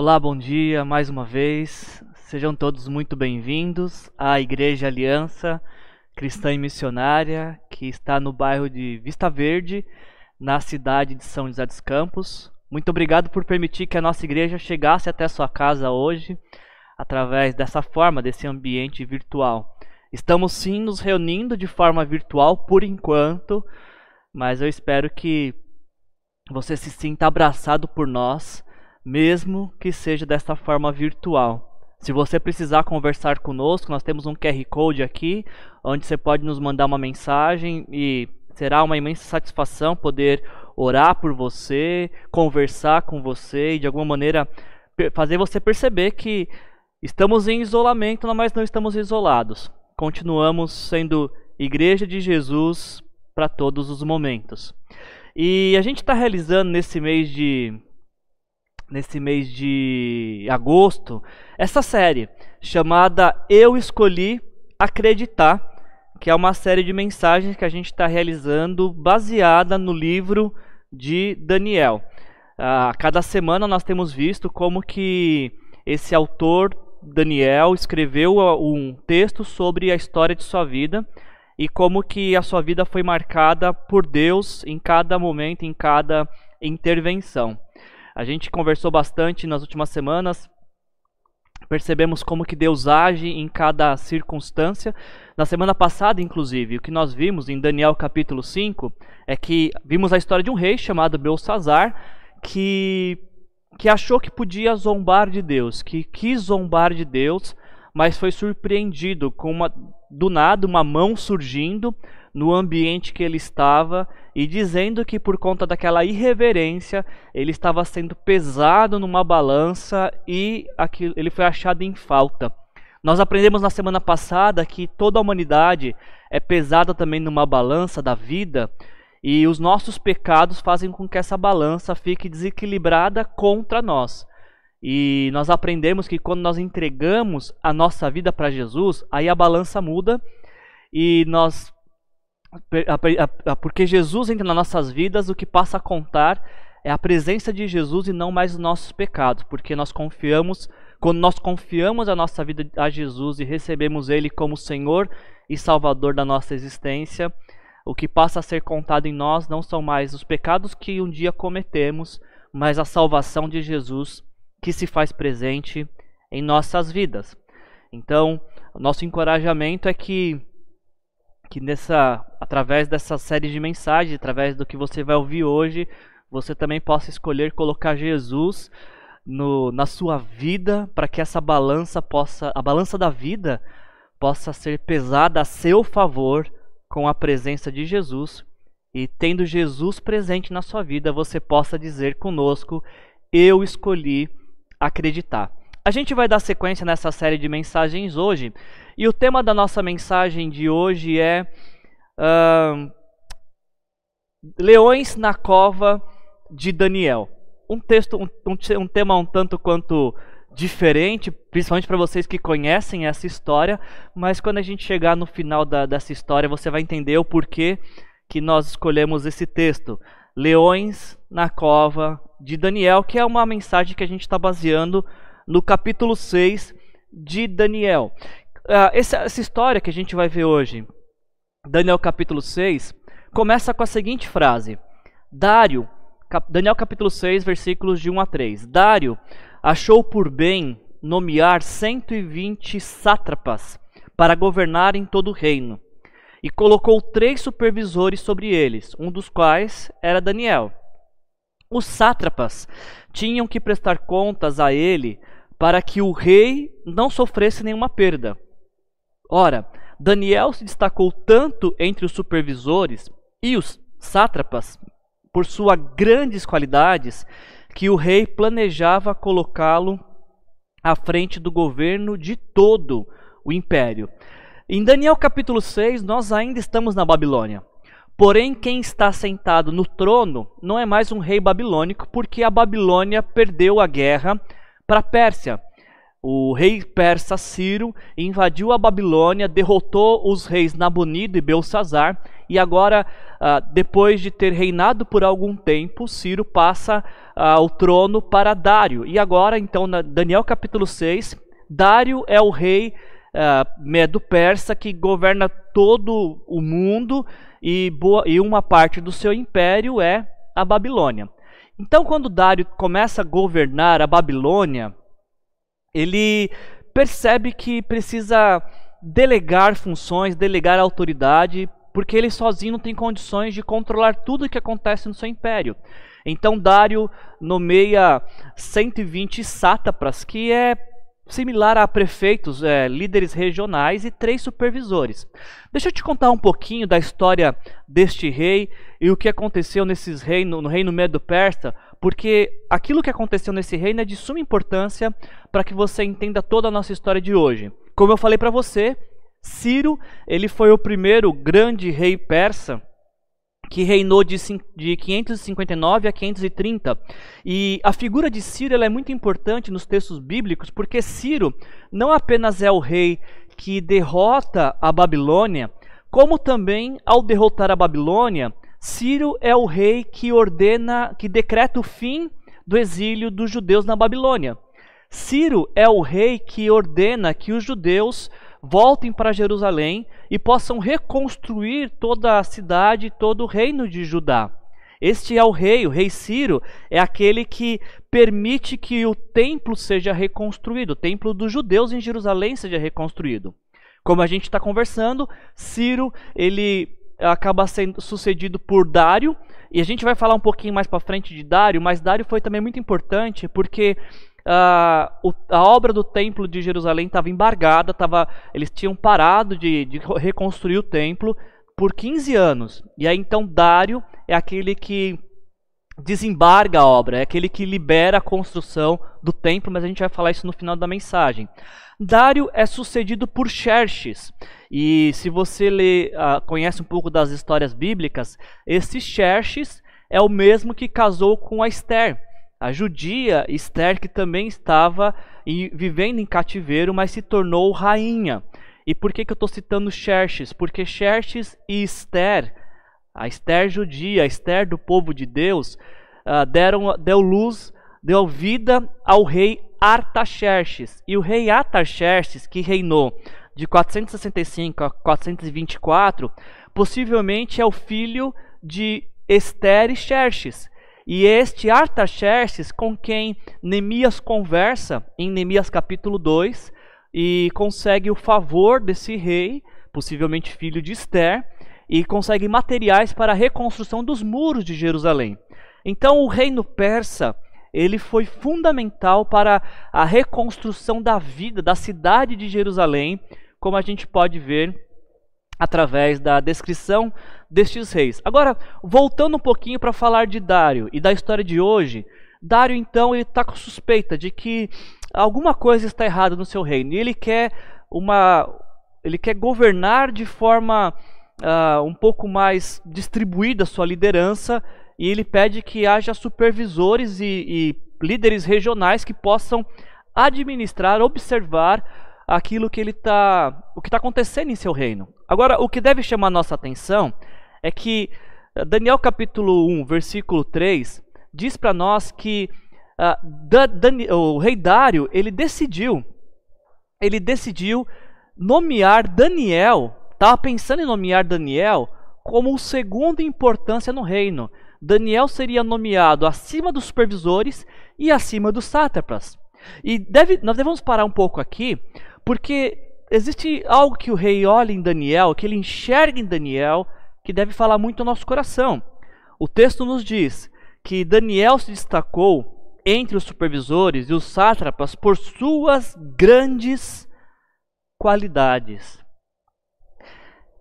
Olá, bom dia mais uma vez. Sejam todos muito bem-vindos à Igreja Aliança Cristã e Missionária, que está no bairro de Vista Verde, na cidade de São José dos Campos. Muito obrigado por permitir que a nossa igreja chegasse até sua casa hoje, através dessa forma, desse ambiente virtual. Estamos sim nos reunindo de forma virtual por enquanto, mas eu espero que você se sinta abraçado por nós mesmo que seja desta forma virtual. Se você precisar conversar conosco, nós temos um QR Code aqui, onde você pode nos mandar uma mensagem e será uma imensa satisfação poder orar por você, conversar com você e de alguma maneira fazer você perceber que estamos em isolamento, mas não estamos isolados. Continuamos sendo igreja de Jesus para todos os momentos. E a gente está realizando nesse mês de nesse mês de agosto, essa série chamada Eu Escolhi Acreditar, que é uma série de mensagens que a gente está realizando baseada no livro de Daniel. A cada semana nós temos visto como que esse autor Daniel escreveu um texto sobre a história de sua vida e como que a sua vida foi marcada por Deus em cada momento, em cada intervenção. A gente conversou bastante nas últimas semanas. Percebemos como que Deus age em cada circunstância. Na semana passada, inclusive, o que nós vimos em Daniel capítulo 5 é que vimos a história de um rei chamado Belsazar que que achou que podia zombar de Deus, que quis zombar de Deus, mas foi surpreendido com uma do nada uma mão surgindo no ambiente que ele estava e dizendo que por conta daquela irreverência ele estava sendo pesado numa balança e aquilo, ele foi achado em falta. Nós aprendemos na semana passada que toda a humanidade é pesada também numa balança da vida e os nossos pecados fazem com que essa balança fique desequilibrada contra nós. E nós aprendemos que quando nós entregamos a nossa vida para Jesus, aí a balança muda e nós porque Jesus entra nas nossas vidas, o que passa a contar é a presença de Jesus e não mais os nossos pecados, porque nós confiamos, quando nós confiamos a nossa vida a Jesus e recebemos Ele como Senhor e Salvador da nossa existência, o que passa a ser contado em nós não são mais os pecados que um dia cometemos, mas a salvação de Jesus que se faz presente em nossas vidas. Então, nosso encorajamento é que que nessa através dessa série de mensagens, através do que você vai ouvir hoje, você também possa escolher colocar Jesus no, na sua vida para que essa balança possa a balança da vida possa ser pesada a seu favor com a presença de Jesus e tendo Jesus presente na sua vida, você possa dizer conosco: eu escolhi acreditar. A gente vai dar sequência nessa série de mensagens hoje e o tema da nossa mensagem de hoje é uh, Leões na Cova de Daniel. Um texto, um, um, tema um tanto quanto diferente, principalmente para vocês que conhecem essa história, mas quando a gente chegar no final da, dessa história, você vai entender o porquê que nós escolhemos esse texto. Leões na Cova de Daniel, que é uma mensagem que a gente está baseando no capítulo 6 de Daniel. Uh, essa, essa história que a gente vai ver hoje, Daniel capítulo 6, começa com a seguinte frase: Dário, Daniel capítulo 6, versículos de 1 a 3. Dário achou por bem nomear 120 sátrapas para governar em todo o reino, e colocou três supervisores sobre eles, um dos quais era Daniel. Os sátrapas tinham que prestar contas a ele para que o rei não sofresse nenhuma perda. Ora, Daniel se destacou tanto entre os supervisores e os sátrapas por suas grandes qualidades que o rei planejava colocá-lo à frente do governo de todo o império. Em Daniel capítulo 6, nós ainda estamos na Babilônia. Porém, quem está sentado no trono não é mais um rei babilônico, porque a Babilônia perdeu a guerra para a Pérsia. O rei persa Ciro invadiu a Babilônia, derrotou os reis Nabonido e Belsazar, e agora, ah, depois de ter reinado por algum tempo, Ciro passa ah, o trono para Dário. E agora, então, na Daniel capítulo 6, Dário é o rei uh, medo-persa que governa todo o mundo e, e uma parte do seu império é a Babilônia. Então, quando Dário começa a governar a Babilônia, ele percebe que precisa delegar funções, delegar autoridade, porque ele sozinho não tem condições de controlar tudo o que acontece no seu império. Então Dário nomeia 120 sátrapas, que é similar a prefeitos, é, líderes regionais e três supervisores. Deixa eu te contar um pouquinho da história deste rei e o que aconteceu nesses reinos, no reino Medo-Persa, porque aquilo que aconteceu nesse reino é de suma importância para que você entenda toda a nossa história de hoje. Como eu falei para você, Ciro, ele foi o primeiro grande rei persa que reinou de, de 559 a 530. E a figura de Ciro é muito importante nos textos bíblicos, porque Ciro não apenas é o rei que derrota a Babilônia, como também, ao derrotar a Babilônia, Ciro é o rei que ordena, que decreta o fim do exílio dos judeus na Babilônia. Ciro é o rei que ordena que os judeus voltem para Jerusalém e possam reconstruir toda a cidade, todo o reino de Judá. Este é o rei, o rei Ciro é aquele que permite que o templo seja reconstruído, o templo dos judeus em Jerusalém seja reconstruído. Como a gente está conversando, Ciro ele acaba sendo sucedido por Dário, e a gente vai falar um pouquinho mais para frente de Dário, mas Dário foi também muito importante porque Uh, o, a obra do templo de Jerusalém estava embargada, tava, eles tinham parado de, de, reconstruir o templo por 15 anos. E aí então Dário é aquele que desembarga a obra, é aquele que libera a construção do templo, mas a gente vai falar isso no final da mensagem. Dário é sucedido por Xerxes. E se você lê, uh, conhece um pouco das histórias bíblicas, esse Xerxes é o mesmo que casou com a Esther a judia Esther, que também estava vivendo em cativeiro, mas se tornou rainha. E por que, que eu estou citando Xerxes? Porque Xerxes e Esther, a Esther judia, a Esther do povo de Deus, uh, deram, deu luz, deu vida ao rei Artaxerxes. E o rei Artaxerxes, que reinou de 465 a 424, possivelmente é o filho de Esther e. E este Artaxerxes, com quem Neemias conversa em Neemias capítulo 2, e consegue o favor desse rei, possivelmente filho de Esther, e consegue materiais para a reconstrução dos muros de Jerusalém. Então, o reino persa ele foi fundamental para a reconstrução da vida da cidade de Jerusalém, como a gente pode ver através da descrição destes reis. Agora, voltando um pouquinho para falar de Dário e da história de hoje, Dário então ele está com suspeita de que alguma coisa está errada no seu reino e ele quer uma, ele quer governar de forma uh, um pouco mais distribuída a sua liderança e ele pede que haja supervisores e, e líderes regionais que possam administrar, observar aquilo que ele está, o que está acontecendo em seu reino. Agora, o que deve chamar nossa atenção é que eh, Daniel capítulo 1, versículo 3, diz para nós que uh, o rei Dário, ele decidiu, ele decidiu nomear Daniel, estava pensando em nomear Daniel como o segundo em importância no reino. Daniel seria nomeado acima dos supervisores e acima dos sátrapas. E deve, nós devemos parar um pouco aqui, porque existe algo que o rei olha em Daniel, que ele enxerga em Daniel, que deve falar muito ao nosso coração. O texto nos diz que Daniel se destacou entre os supervisores e os sátrapas por suas grandes qualidades.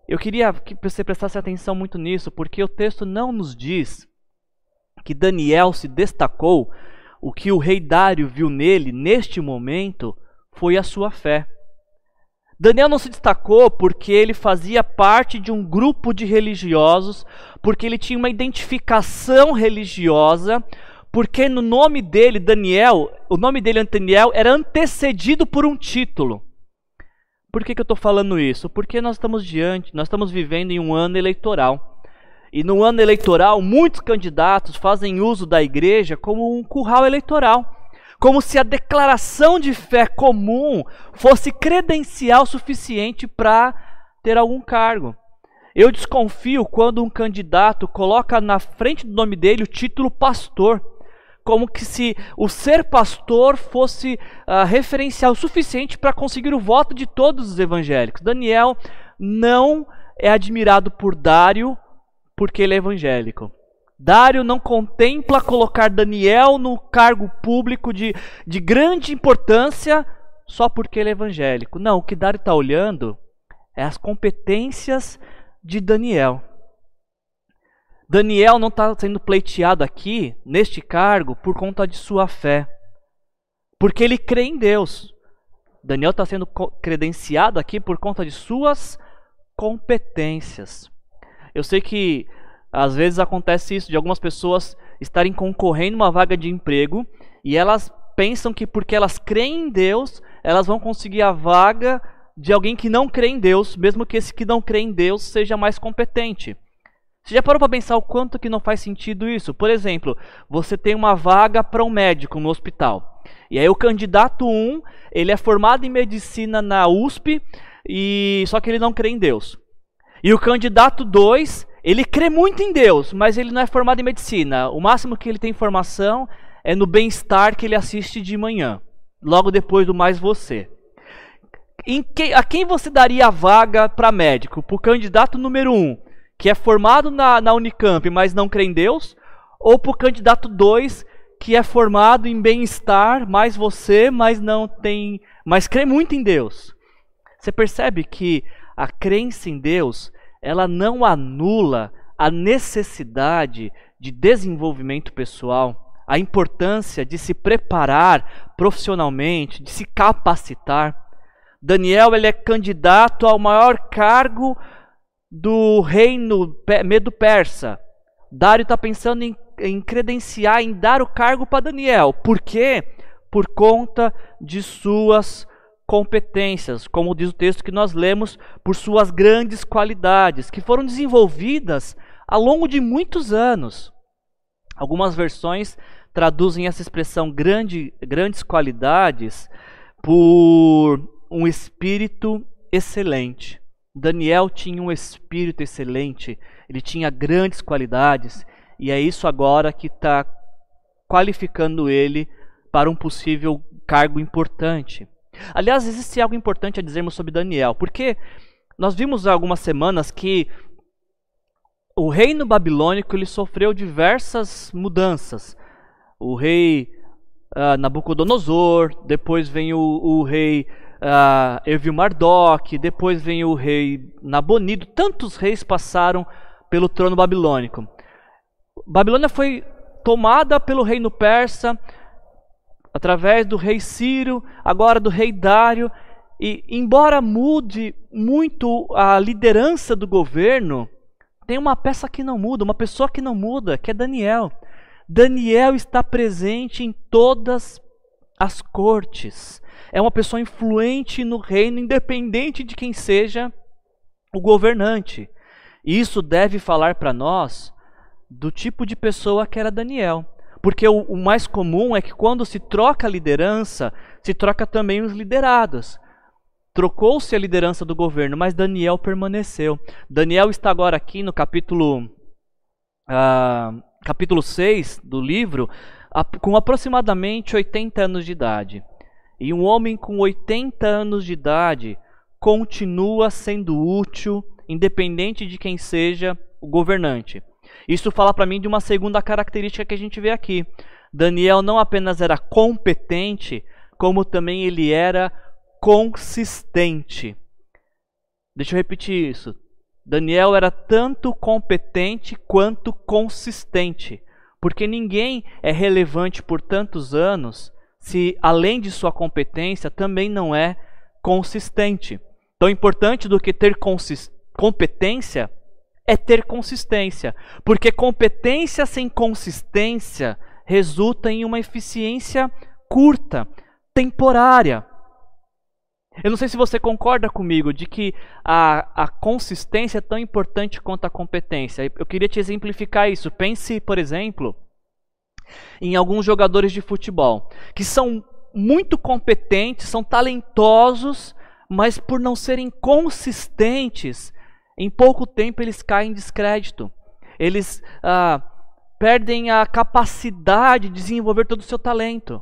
Eu queria que você prestasse atenção muito nisso, porque o texto não nos diz que Daniel se destacou, o que o rei Dário viu nele neste momento foi a sua fé. Daniel não se destacou porque ele fazia parte de um grupo de religiosos, porque ele tinha uma identificação religiosa, Porque no nome dele, Daniel, o nome dele, Daniel, era antecedido por um título. Por que, que eu estou falando isso? Porque nós estamos diante, nós estamos vivendo em um ano eleitoral. E no ano eleitoral, muitos candidatos fazem uso da igreja como um curral eleitoral. Como se a declaração de fé comum fosse credencial suficiente para ter algum cargo. Eu desconfio quando um candidato coloca na frente do nome dele o título pastor como que se o ser pastor fosse uh, referencial suficiente para conseguir o voto de todos os evangélicos. Daniel não é admirado por Dário porque ele é evangélico. Dário não contempla colocar Daniel no cargo público de, de grande importância só porque ele é evangélico. Não, o que Dário está olhando é as competências de Daniel. Daniel não está sendo pleiteado aqui, neste cargo, por conta de sua fé. Porque ele crê em Deus. Daniel está sendo credenciado aqui por conta de suas competências. Eu sei que às vezes acontece isso de algumas pessoas estarem concorrendo uma vaga de emprego e elas pensam que porque elas creem em Deus, elas vão conseguir a vaga de alguém que não crê em Deus, mesmo que esse que não crê em Deus seja mais competente. Você já parou para pensar o quanto que não faz sentido isso? Por exemplo, você tem uma vaga para um médico no hospital. E aí o candidato 1, ele é formado em medicina na USP, e só que ele não crê em Deus. E o candidato 2, ele crê muito em Deus, mas ele não é formado em medicina. O máximo que ele tem formação é no bem-estar que ele assiste de manhã, logo depois do Mais Você. Que, a quem você daria a vaga para médico? Para o candidato número 1, um, que é formado na, na Unicamp, mas não crê em Deus, ou para o candidato 2, que é formado em bem-estar, mais você, mas não tem, mas crê muito em Deus. Você percebe que a crença em Deus, ela não anula a necessidade de desenvolvimento pessoal, a importância de se preparar profissionalmente, de se capacitar. Daniel ele é candidato ao maior cargo do reino medo-persa. Dário está pensando em, em credenciar, em dar o cargo para Daniel. Por quê? Por conta de suas competências, como diz o texto que nós lemos, por suas grandes qualidades, que foram desenvolvidas ao longo de muitos anos. Algumas versões traduzem essa expressão grande, grandes qualidades por um espírito excelente. Daniel tinha um espírito excelente, ele tinha grandes qualidades, e é isso agora que está qualificando ele para um possível cargo importante. Aliás, existe algo importante a dizermos sobre Daniel, porque nós vimos há algumas semanas que o reino babilônico ele sofreu diversas mudanças. O rei uh, Nabucodonosor, depois vem o, o rei uh, Evil Mardok, depois vem o rei Nabonido. Tantos reis passaram pelo trono babilônico. Babilônia foi tomada pelo reino persa, através do rei Ciro, agora do rei Dário. E embora mude muito a liderança do governo, tem uma peça que não muda, uma pessoa que não muda, que é Daniel. Daniel está presente em todas as cortes é uma pessoa influente no reino, independente de quem seja o governante. E isso deve falar para nós do tipo de pessoa que era Daniel. Porque o, o, mais comum é que quando se troca a liderança, se troca também os liderados. Trocou-se a liderança do governo, mas Daniel permaneceu. Daniel está agora aqui no capítulo, uh, capítulo 6 do livro, com aproximadamente 80 anos de idade. E um homem com 80 anos de idade continua sendo útil, independente de quem seja o governante. Isso fala para mim de uma segunda característica que a gente vê aqui. Daniel não apenas era competente, como também ele era consistente. Deixa eu repetir isso. Daniel era tanto competente quanto consistente, porque ninguém é relevante por tantos anos se além de sua competência também não é consistente. Tão importante do que ter competência é ter consistência, porque competência sem consistência resulta em uma eficiência curta, temporária. Eu não sei se você concorda comigo de que a, a consistência é tão importante quanto a competência. Eu queria te exemplificar isso. Pense, por exemplo, em alguns jogadores de futebol que são muito competentes, são talentosos, mas por não serem consistentes, em pouco tempo eles caem em descrédito. Eles ah, perdem a capacidade de desenvolver todo o seu talento.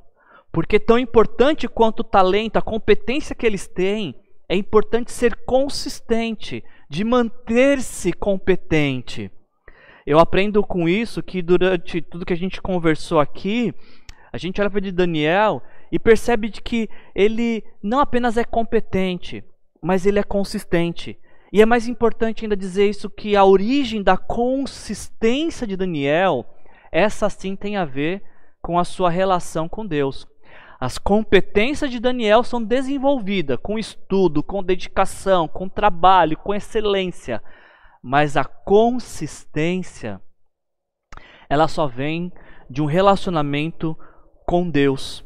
Porque tão importante quanto o talento, a competência que eles têm, é importante ser consistente, de manter-se competente. Eu aprendo com isso que durante tudo que a gente conversou aqui, a gente olha para de Daniel e percebe de que ele não apenas é competente, mas ele é consistente. E é mais importante ainda dizer isso que a origem da consistência de Daniel, essa sim tem a ver com a sua relação com Deus. As competências de Daniel são desenvolvidas com estudo, com dedicação, com trabalho, com excelência, mas a consistência ela só vem de um relacionamento com Deus.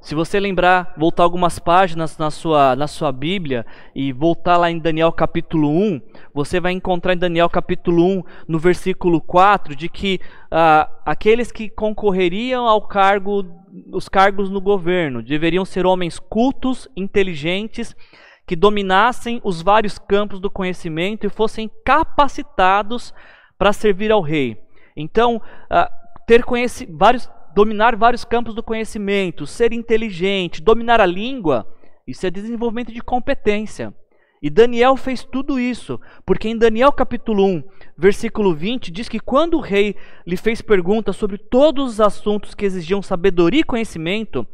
Se você lembrar, voltar algumas páginas na sua, na sua Bíblia e voltar lá em Daniel capítulo 1, você vai encontrar em Daniel capítulo 1, no versículo 4, de que ah, aqueles que concorreriam ao cargo, os cargos no governo, deveriam ser homens cultos, inteligentes, que dominassem os vários campos do conhecimento e fossem capacitados para servir ao rei. Então, ah, ter vários dominar vários campos do conhecimento, ser inteligente, dominar a língua, isso é desenvolvimento de competência. E Daniel fez tudo isso, porque em Daniel capítulo 1, versículo 20, diz que quando o rei lhe fez perguntas sobre todos os assuntos que exigiam sabedoria e conhecimento,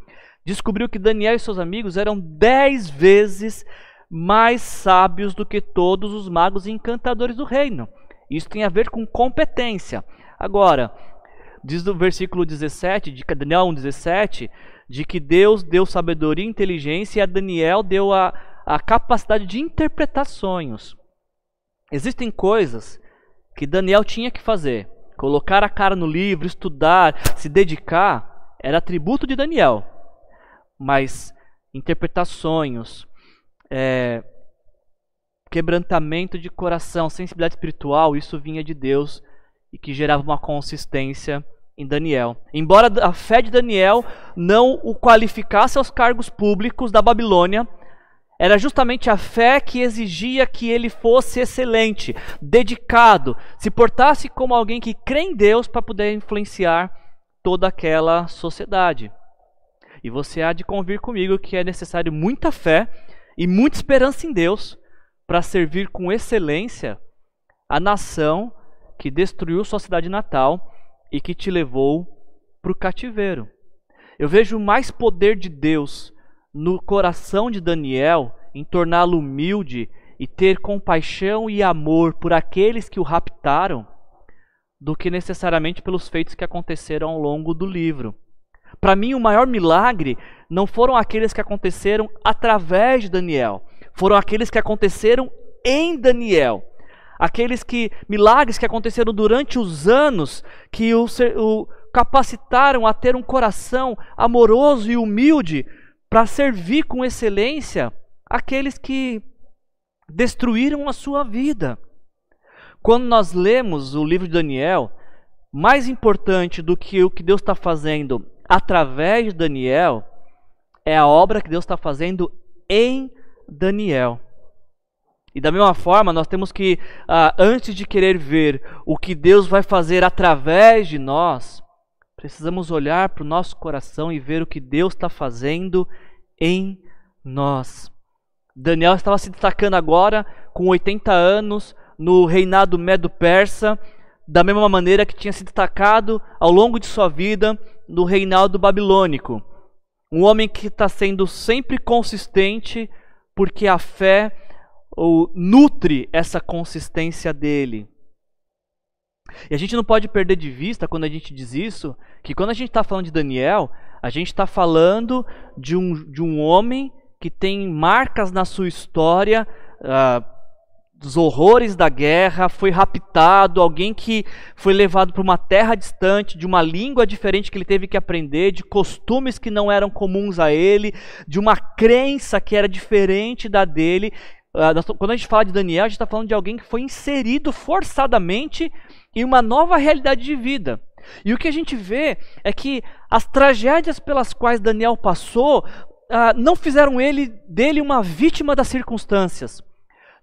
descobriu que Daniel e seus amigos eram dez vezes mais sábios do que todos os magos e encantadores do reino. Isso tem a ver com competência. Agora, Diz no versículo 17, de Daniel 1,17, de que Deus deu sabedoria e inteligência e a Daniel deu a, a capacidade de interpretar sonhos. Existem coisas que Daniel tinha que fazer. Colocar a cara no livro, estudar, se dedicar, era atributo de Daniel. Mas interpretar sonhos, é, quebrantamento de coração, sensibilidade espiritual, isso vinha de Deus e que gerava uma consistência em Daniel. Embora a fé de Daniel não o qualificasse aos cargos públicos da Babilônia, era justamente a fé que exigia que ele fosse excelente, dedicado, se portasse como alguém que crê em Deus para poder influenciar toda aquela sociedade. E você há de convir comigo que é necessário muita fé e muita esperança em Deus para servir com excelência a nação que destruiu sua cidade natal e que te levou para o cativeiro. Eu vejo mais poder de Deus no coração de Daniel em torná-lo humilde e ter compaixão e amor por aqueles que o raptaram do que necessariamente pelos feitos que aconteceram ao longo do livro. Para mim, o maior milagre não foram aqueles que aconteceram através de Daniel, foram aqueles que aconteceram em Daniel aqueles que milagres que aconteceram durante os anos que o, o capacitaram a ter um coração amoroso e humilde para servir com excelência aqueles que destruíram a sua vida. Quando nós lemos o livro de Daniel, mais importante do que o que Deus está fazendo através de Daniel é a obra que Deus está fazendo em Daniel. E da mesma forma, nós temos que, ah, antes de querer ver o que Deus vai fazer através de nós, precisamos olhar para o nosso coração e ver o que Deus está fazendo em nós. Daniel estava se destacando agora, com 80 anos, no reinado medo-persa, da mesma maneira que tinha se destacado ao longo de sua vida no reinado babilônico. Um homem que está sendo sempre consistente, porque a fé ou nutre essa consistência dele. E a gente não pode perder de vista, quando a gente diz isso, que quando a gente está falando de Daniel, a gente está falando de um, de um homem que tem marcas na sua história uh, dos horrores da guerra, foi raptado, alguém que foi levado para uma terra distante, de uma língua diferente que ele teve que aprender, de costumes que não eram comuns a ele, de uma crença que era diferente da dele. Ah, quando a gente fala de Daniel, a gente está falando de alguém que foi inserido forçadamente em uma nova realidade de vida. E o que a gente vê é que as tragédias pelas quais Daniel passou ah, não fizeram ele dele uma vítima das circunstâncias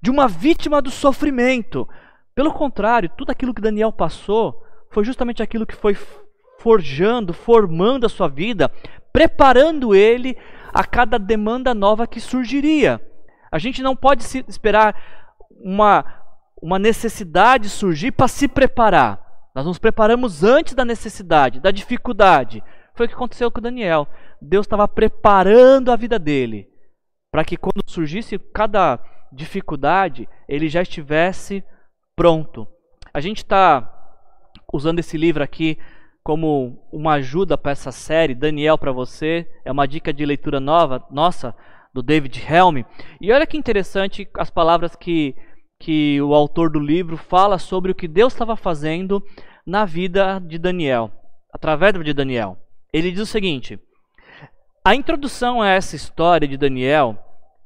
de uma vítima do sofrimento. Pelo contrário, tudo aquilo que Daniel passou foi justamente aquilo que foi forjando, formando a sua vida, preparando ele a cada demanda nova que surgiria. A gente não pode esperar uma, uma necessidade surgir para se preparar. Nós nos preparamos antes da necessidade, da dificuldade. Foi o que aconteceu com Daniel. Deus estava preparando a vida dele para que quando surgisse cada dificuldade, ele já estivesse pronto. A gente está usando esse livro aqui como uma ajuda para essa série, Daniel para você, é uma dica de leitura nova, nossa, do David Helm. E olha que interessante as palavras que, que o autor do livro fala sobre o que Deus estava fazendo na vida de Daniel, através de Daniel. Ele diz o seguinte: a introdução a essa história de Daniel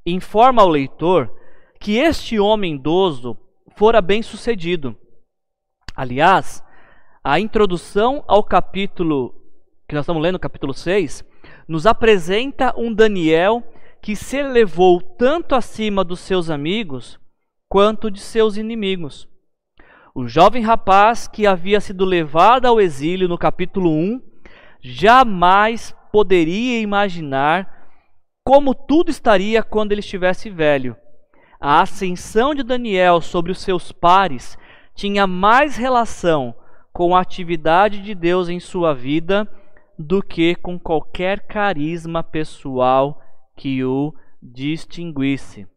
informa ao leitor que este homem idoso fora bem sucedido. Aliás, a introdução ao capítulo que nós estamos lendo, capítulo 6, nos apresenta um Daniel que se elevou tanto acima dos seus amigos quanto de seus inimigos. O jovem rapaz que havia sido levado ao exílio no capítulo 1 jamais poderia imaginar como tudo estaria quando ele estivesse velho a ascensão de Daniel sobre os seus pares tinha mais relação com a atividade de Deus em sua vida do que com qualquer carisma pessoal que o distinguisse.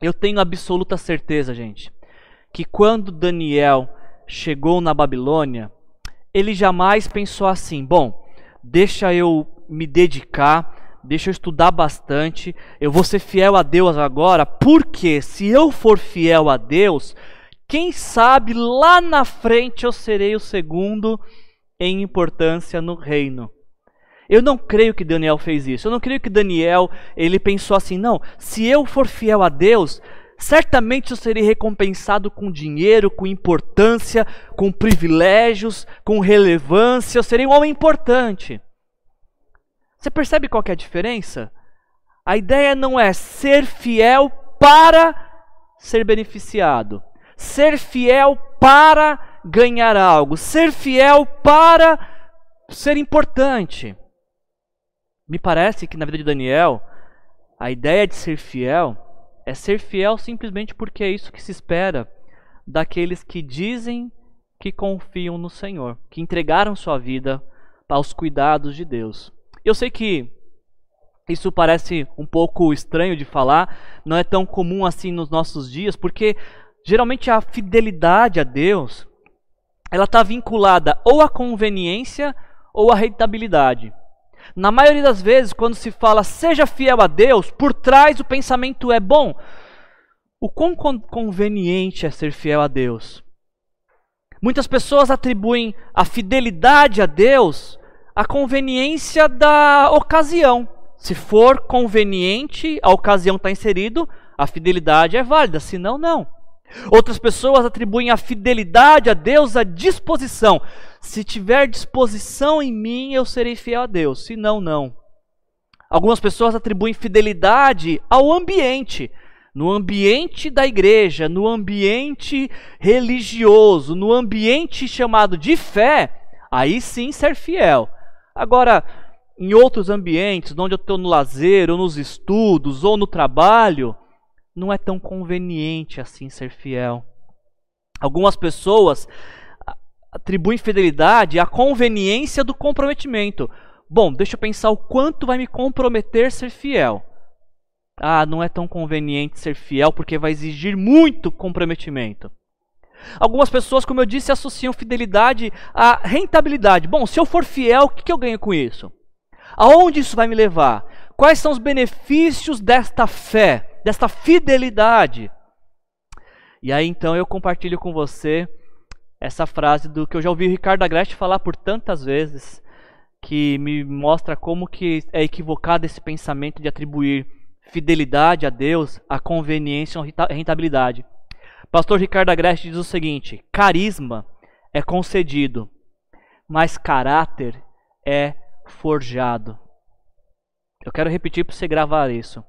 Eu tenho absoluta certeza, gente, que quando Daniel chegou na Babilônia, ele jamais pensou assim: bom, deixa eu me dedicar deixa eu estudar bastante, eu vou ser fiel a Deus agora, porque se eu for fiel a Deus, quem sabe lá na frente eu serei o segundo em importância no reino. Eu não creio que Daniel fez isso. Eu não creio que Daniel ele pensou assim, não, se eu for fiel a Deus, certamente eu serei recompensado com dinheiro, com importância, com privilégios, com relevância, eu serei um homem importante. Você percebe qual é a diferença? A ideia não é ser fiel para ser beneficiado, ser fiel para ganhar algo, ser fiel para ser importante. Me parece que na vida de Daniel, a ideia de ser fiel é ser fiel simplesmente porque é isso que se espera daqueles que dizem que confiam no Senhor, que entregaram sua vida aos cuidados de Deus. Eu sei que isso parece um pouco estranho de falar, não é tão comum assim nos nossos dias, porque geralmente a fidelidade a Deus ela está vinculada ou à conveniência ou à rentabilidade. Na maioria das vezes, quando se fala seja fiel a Deus, por trás o pensamento é bom. O quão conveniente é ser fiel a Deus? Muitas pessoas atribuem a fidelidade a Deus a conveniência da ocasião. Se for conveniente, a ocasião está inserido, a fidelidade é válida, senão não. Outras pessoas atribuem a fidelidade a Deus à disposição. Se tiver disposição em mim, eu serei fiel a Deus, senão não. Algumas pessoas atribuem fidelidade ao ambiente. No ambiente da igreja, no ambiente religioso, no ambiente chamado de fé, aí sim ser fiel. Agora, em outros ambientes, onde eu estou no lazer, ou nos estudos, ou no trabalho, não é tão conveniente assim ser fiel. Algumas pessoas atribuem fidelidade à conveniência do comprometimento. Bom, deixa eu pensar o quanto vai me comprometer ser fiel. Ah, não é tão conveniente ser fiel porque vai exigir muito comprometimento. Algumas pessoas, como eu disse, associam fidelidade à rentabilidade. Bom, se eu for fiel, o que eu ganho com isso? Aonde isso vai me levar? Quais são os benefícios desta fé, desta fidelidade? E aí então eu compartilho com você essa frase do que eu já ouvi o Ricardo Agreste falar por tantas vezes, que me mostra como que é equivocado esse pensamento de atribuir fidelidade a Deus a conveniência ou rentabilidpastor Pastor Ricardo Agreste diz o seguinte: carisma é concedido, mas caráter é forjado. Eu quero repetir para você gravar isso.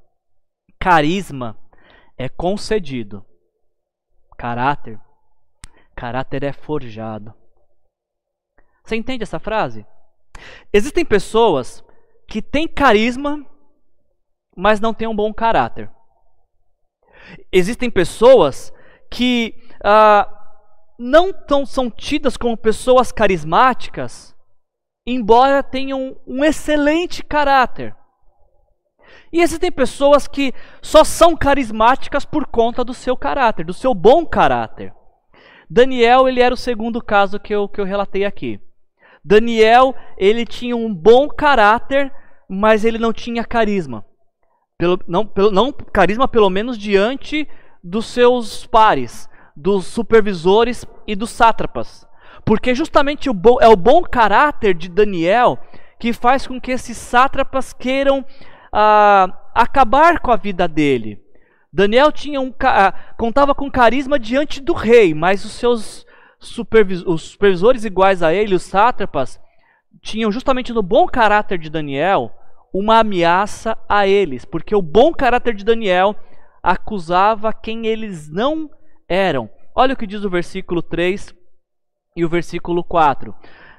Carisma é concedido. Caráter, caráter é forjado. Você entende essa frase? Existem pessoas que têm carisma, mas não têm um bom caráter. Existem pessoas que ah, não tão, são tidas como pessoas carismáticas, embora tenham um excelente caráter. E existem pessoas que só são carismáticas por conta do seu caráter, do seu bom caráter. Daniel, ele era o segundo caso que eu, que eu relatei aqui. Daniel, ele tinha um bom caráter, mas ele não tinha carisma. Pelo, não, pelo, não carisma, pelo menos diante dos seus pares, dos supervisores e dos sátrapas. Porque justamente o bom, é o bom caráter de Daniel que faz com que esses sátrapas queiram ah, acabar com a vida dele. Daniel tinha um, ah, contava com carisma diante do rei, mas os seus os supervisores iguais a ele, os sátrapas, tinham justamente no bom caráter de Daniel uma ameaça a eles, porque o bom caráter de Daniel acusava quem eles não eram. Olha o que diz o versículo 3 e o versículo 4.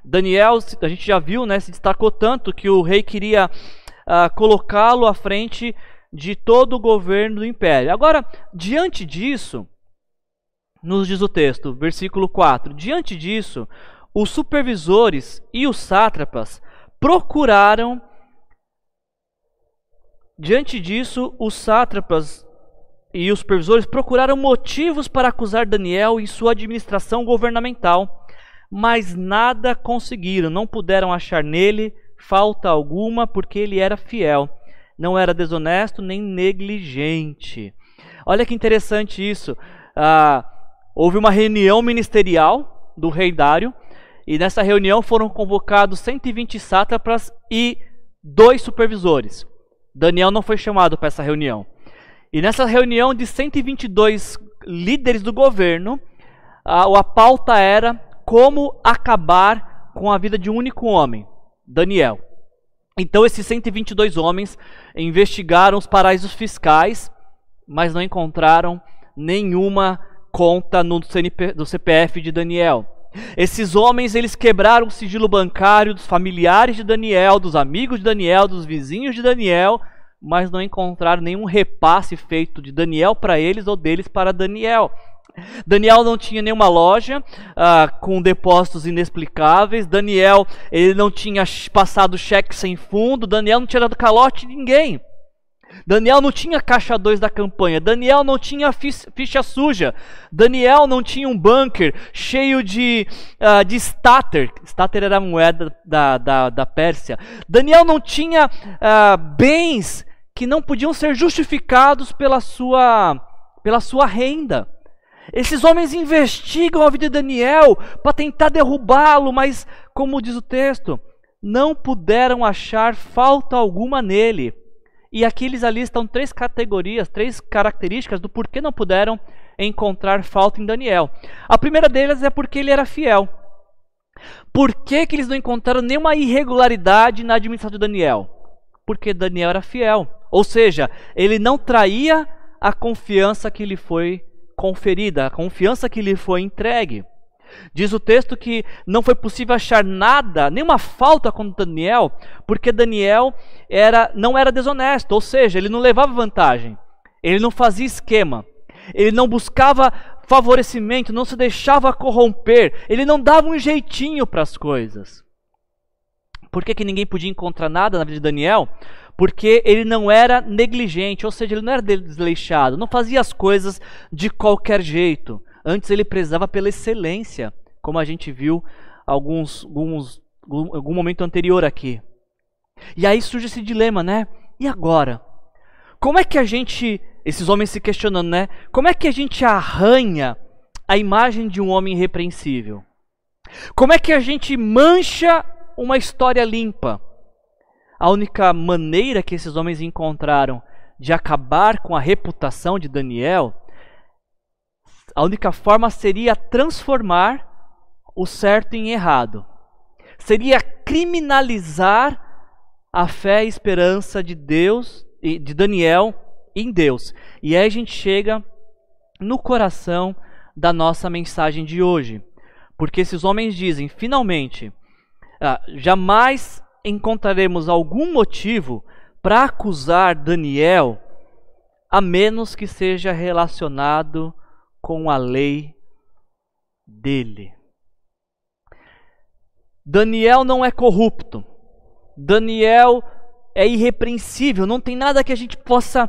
Daniel, a gente já viu, né, se destacou tanto que o rei queria uh, colocá-lo à frente de todo o governo do império. Agora, diante disso, nos diz o texto, versículo 4: Diante disso, os supervisores e os sátrapas procuraram. Diante disso, os sátrapas e os supervisores procuraram motivos para acusar Daniel em sua administração governamental, mas nada conseguiram, não puderam achar nele falta alguma, porque ele era fiel, não era desonesto nem negligente. Olha que interessante isso. Ah, houve uma reunião ministerial do rei Dário, e nessa reunião foram convocados 120 sátrapas e dois supervisores. Daniel não foi chamado para essa reunião. E nessa reunião de 122 líderes do governo, a, a pauta era como acabar com a vida de um único homem, Daniel. Então esses 122 homens investigaram os paraísos fiscais, mas não encontraram nenhuma conta no CNP, CPF de Daniel. Esses homens, eles quebraram o sigilo bancário dos familiares de Daniel, dos amigos de Daniel, dos vizinhos de Daniel, mas não encontraram nenhum repasse feito de Daniel para eles ou deles para Daniel. Daniel não tinha nenhuma loja ah, com depósitos inexplicáveis. Daniel ele não tinha passado cheque sem fundo. Daniel não tinha dado calote de ninguém. Daniel não tinha caixa 2 da campanha. Daniel não tinha ficha suja. Daniel não tinha um bunker cheio de, uh, de stater. Stater era a moeda da, da, da Pérsia. Daniel não tinha uh, bens que não podiam ser justificados pela sua, pela sua renda. Esses homens investigam a vida de Daniel para tentar derrubá-lo, mas, como diz o texto, não puderam achar falta alguma nele. E aqui eles alistam três categorias, três características do porquê não puderam encontrar falta em Daniel. A primeira delas é porque ele era fiel. Por que, que eles não encontraram nenhuma irregularidade na administração de Daniel? Porque Daniel era fiel. Ou seja, ele não traía a confiança que lhe foi conferida, a confiança que lhe foi entregue. Diz o texto que não foi possível achar nada, nenhuma falta com Daniel, porque Daniel era, não era desonesto, ou seja, ele não levava vantagem, ele não fazia esquema, ele não buscava favorecimento, não se deixava corromper, ele não dava um jeitinho para as coisas. Por que, que ninguém podia encontrar nada na vida de Daniel? Porque ele não era negligente, ou seja, ele não era desleixado, não fazia as coisas de qualquer jeito. Antes ele prezava pela excelência, como a gente viu alguns, alguns algum momento anterior aqui. E aí surge esse dilema, né? E agora? Como é que a gente esses homens se questionando, né? Como é que a gente arranha a imagem de um homem irrepreensível? Como é que a gente mancha uma história limpa? A única maneira que esses homens encontraram de acabar com a reputação de Daniel, a única forma seria transformar o certo em errado. Seria criminalizar a fé e esperança de Deus, de Daniel em Deus. E aí a gente chega no coração da nossa mensagem de hoje. Porque esses homens dizem, finalmente, ah, jamais encontraremos algum motivo para acusar Daniel, a menos que seja relacionado com a lei dele. Daniel não é corrupto. Daniel é irrepreensível. Não tem nada que a gente possa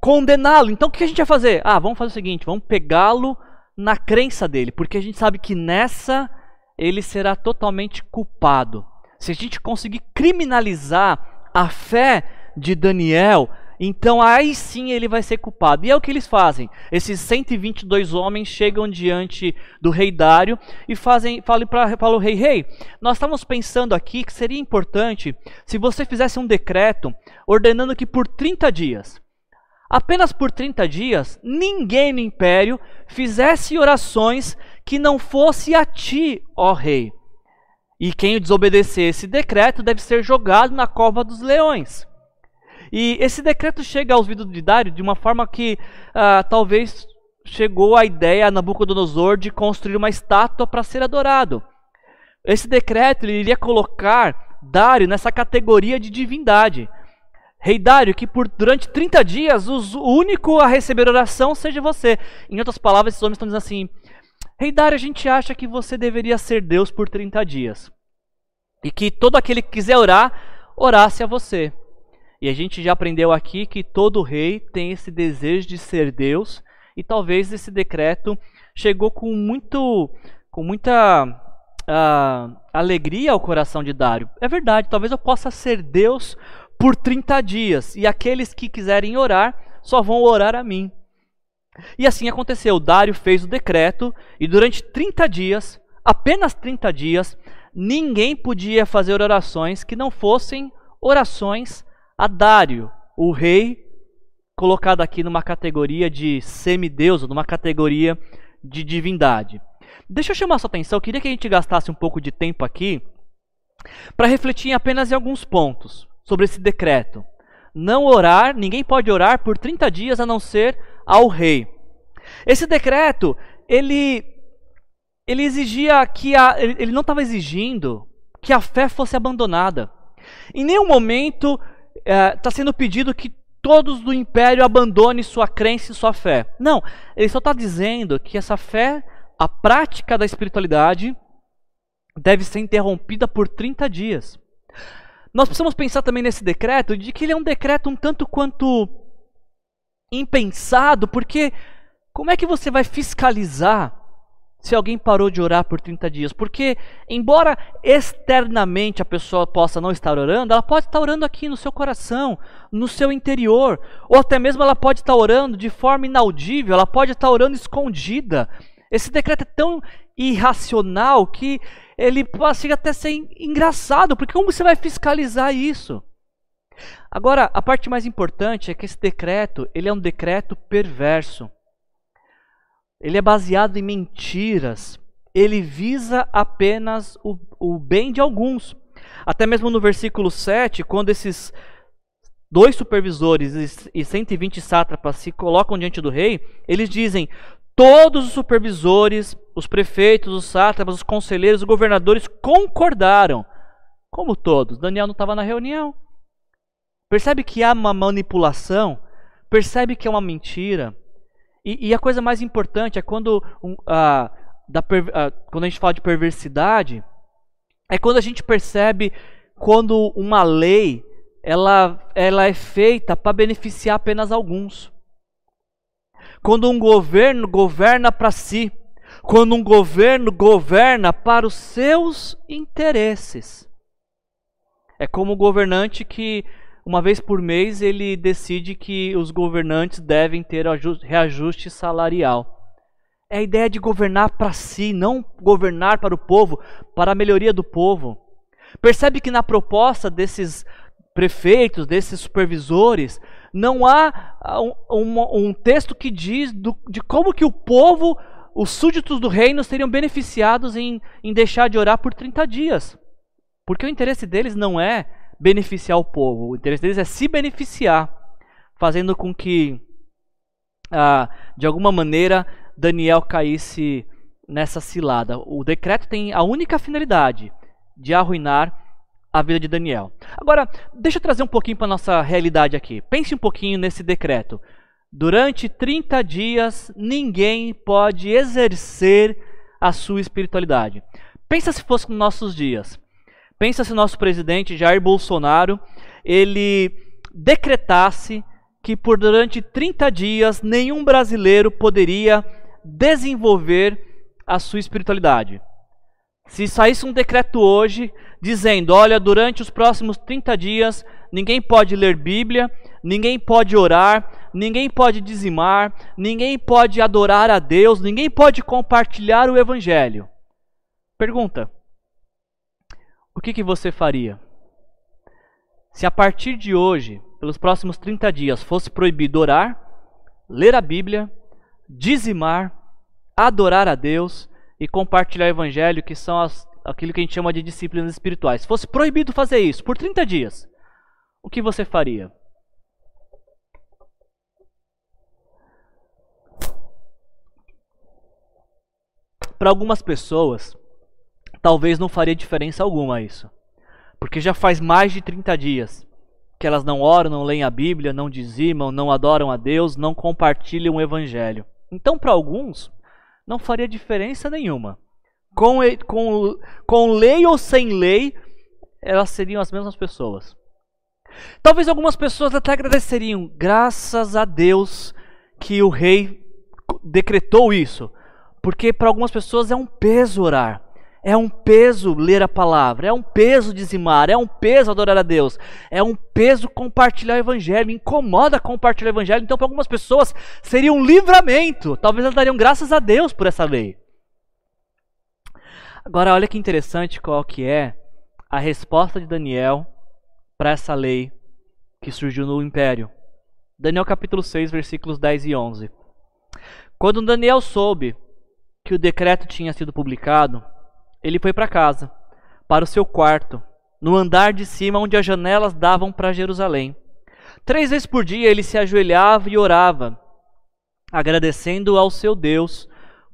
condená-lo. Então o que a gente vai fazer? Ah, vamos fazer o seguinte: vamos pegá-lo na crença dele, porque a gente sabe que nessa ele será totalmente culpado. Se a gente conseguir criminalizar a fé de Daniel, então aí sim ele vai ser culpado. E é o que eles fazem. Esses 122 homens chegam diante do rei Dário e fazem, falam para o rei: Rei, nós estamos pensando aqui que seria importante se você fizesse um decreto ordenando que por 30 dias, apenas por 30 dias, ninguém no império fizesse orações que não fosse a ti, ó rei. E quem desobedecer esse decreto deve ser jogado na cova dos leões. E esse decreto chega aos ouvidos de Dário de uma forma que ah, talvez chegou a ideia a Nabucodonosor de construir uma estátua para ser adorado. Esse decreto ele iria colocar Dário nessa categoria de divindade. Rei Dário, que por durante 30 dias o único a receber oração seja você. Em outras palavras, esses homens estão dizendo assim: Rei Dário, a gente acha que você deveria ser Deus por 30 dias. E que todo aquele que quiser orar, orasse a você. E a gente já aprendeu aqui que todo rei tem esse desejo de ser Deus, e talvez esse decreto chegou com muito com muita uh, alegria ao coração de Dário. É verdade, talvez eu possa ser Deus por 30 dias, e aqueles que quiserem orar só vão orar a mim. E assim aconteceu. Dário fez o decreto, e durante 30 dias, apenas 30 dias, ninguém podia fazer orações que não fossem orações a Dário, o rei, colocado aqui numa categoria de semideus, numa categoria de divindade. Deixa eu chamar sua atenção, eu queria que a gente gastasse um pouco de tempo aqui para refletir apenas em alguns pontos sobre esse decreto. Não orar, ninguém pode orar por 30 dias a não ser ao rei. Esse decreto, ele ele exigia que a, ele não estava exigindo que a fé fosse abandonada. Em nenhum momento está é, tá sendo pedido que todos do império abandonem sua crença e sua fé. Não, ele só está dizendo que essa fé, a prática da espiritualidade, deve ser interrompida por 30 dias. Nós precisamos pensar também nesse decreto de que ele é um decreto um tanto quanto impensado, porque como é que você vai fiscalizar se alguém parou de orar por 30 dias. Porque, embora externamente a pessoa possa não estar orando, ela pode estar orando aqui no seu coração, no seu interior. Ou até mesmo ela pode estar orando de forma inaudível, ela pode estar orando escondida. Esse decreto é tão irracional que ele chega até ser engraçado, porque como você vai fiscalizar isso? Agora, a parte mais importante é que esse decreto, ele é um decreto perverso. Ele é baseado em mentiras. Ele visa apenas o, o bem de alguns. Até mesmo no versículo 7, quando esses dois supervisores e 120 sátrapas se colocam diante do rei, eles dizem: todos os supervisores, os prefeitos, os sátrapas, os conselheiros, os governadores concordaram. Como todos? Daniel não estava na reunião. Percebe que há uma manipulação? Percebe que é uma mentira? E, e a coisa mais importante é quando, um, uh, da, uh, quando a gente fala de perversidade, é quando a gente percebe quando uma lei ela, ela é feita para beneficiar apenas alguns. Quando um governo governa para si, quando um governo governa para os seus interesses. É como o governante que uma vez por mês ele decide que os governantes devem ter reajuste salarial. É a ideia de governar para si, não governar para o povo, para a melhoria do povo. Percebe que na proposta desses prefeitos, desses supervisores, não há um, um, texto que diz do, de como que o povo, os súditos do reino, seriam beneficiados em, em deixar de orar por 30 dias. Porque o interesse deles não é beneficiar o povo, o interesse deles é se beneficiar, fazendo com que, ah, de alguma maneira, Daniel caísse nessa cilada. O decreto tem a única finalidade de arruinar a vida de Daniel. Agora, deixa eu trazer um pouquinho para nossa realidade aqui. Pense um pouquinho nesse decreto. Durante 30 dias, ninguém pode exercer a sua espiritualidade. Pensa se fosse nos nossos dias. Pensa se nosso presidente Jair Bolsonaro, ele decretasse que por durante 30 dias nenhum brasileiro poderia desenvolver a sua espiritualidade. Se saísse um decreto hoje dizendo: olha, durante os próximos 30 dias ninguém pode ler Bíblia, ninguém pode orar, ninguém pode dizimar, ninguém pode adorar a Deus, ninguém pode compartilhar o Evangelho. Pergunta: o que, que você faria? Se a partir de hoje, pelos próximos 30 dias, fosse proibido orar, ler a Bíblia, dizimar, adorar a Deus e compartilhar o evangelho, que são as, aquilo que a gente chama de disciplinas espirituais. Se fosse proibido fazer isso por 30 dias, o que você faria? Para algumas pessoas, talvez não faria diferença alguma isso. Porque já faz mais de 30 dias que elas não oram, não leem a Bíblia, não dizimam, não adoram a Deus, não compartilham o Evangelho. Então, para alguns, não faria diferença nenhuma. Com, com, com lei ou sem lei, elas seriam as mesmas pessoas. Talvez algumas pessoas até agradeceriam, graças a Deus que o rei decretou isso, porque para algumas pessoas é um peso orar. É um peso ler a palavra, é um peso dizimar, é um peso adorar a Deus, é um peso compartilhar o evangelho, incomoda compartilhar o evangelho. Então, para algumas pessoas, seria um livramento. Talvez elas dariam graças a Deus por essa lei. Agora, olha que interessante qual que é a resposta de Daniel para essa lei que surgiu no império. Daniel capítulo 6, versículos 10 e 11. Quando Daniel soube que o decreto tinha sido publicado, ele foi para casa, para o seu quarto, no andar de cima onde as janelas davam para Jerusalém. Três vezes por dia ele se ajoelhava e orava, agradecendo ao seu Deus,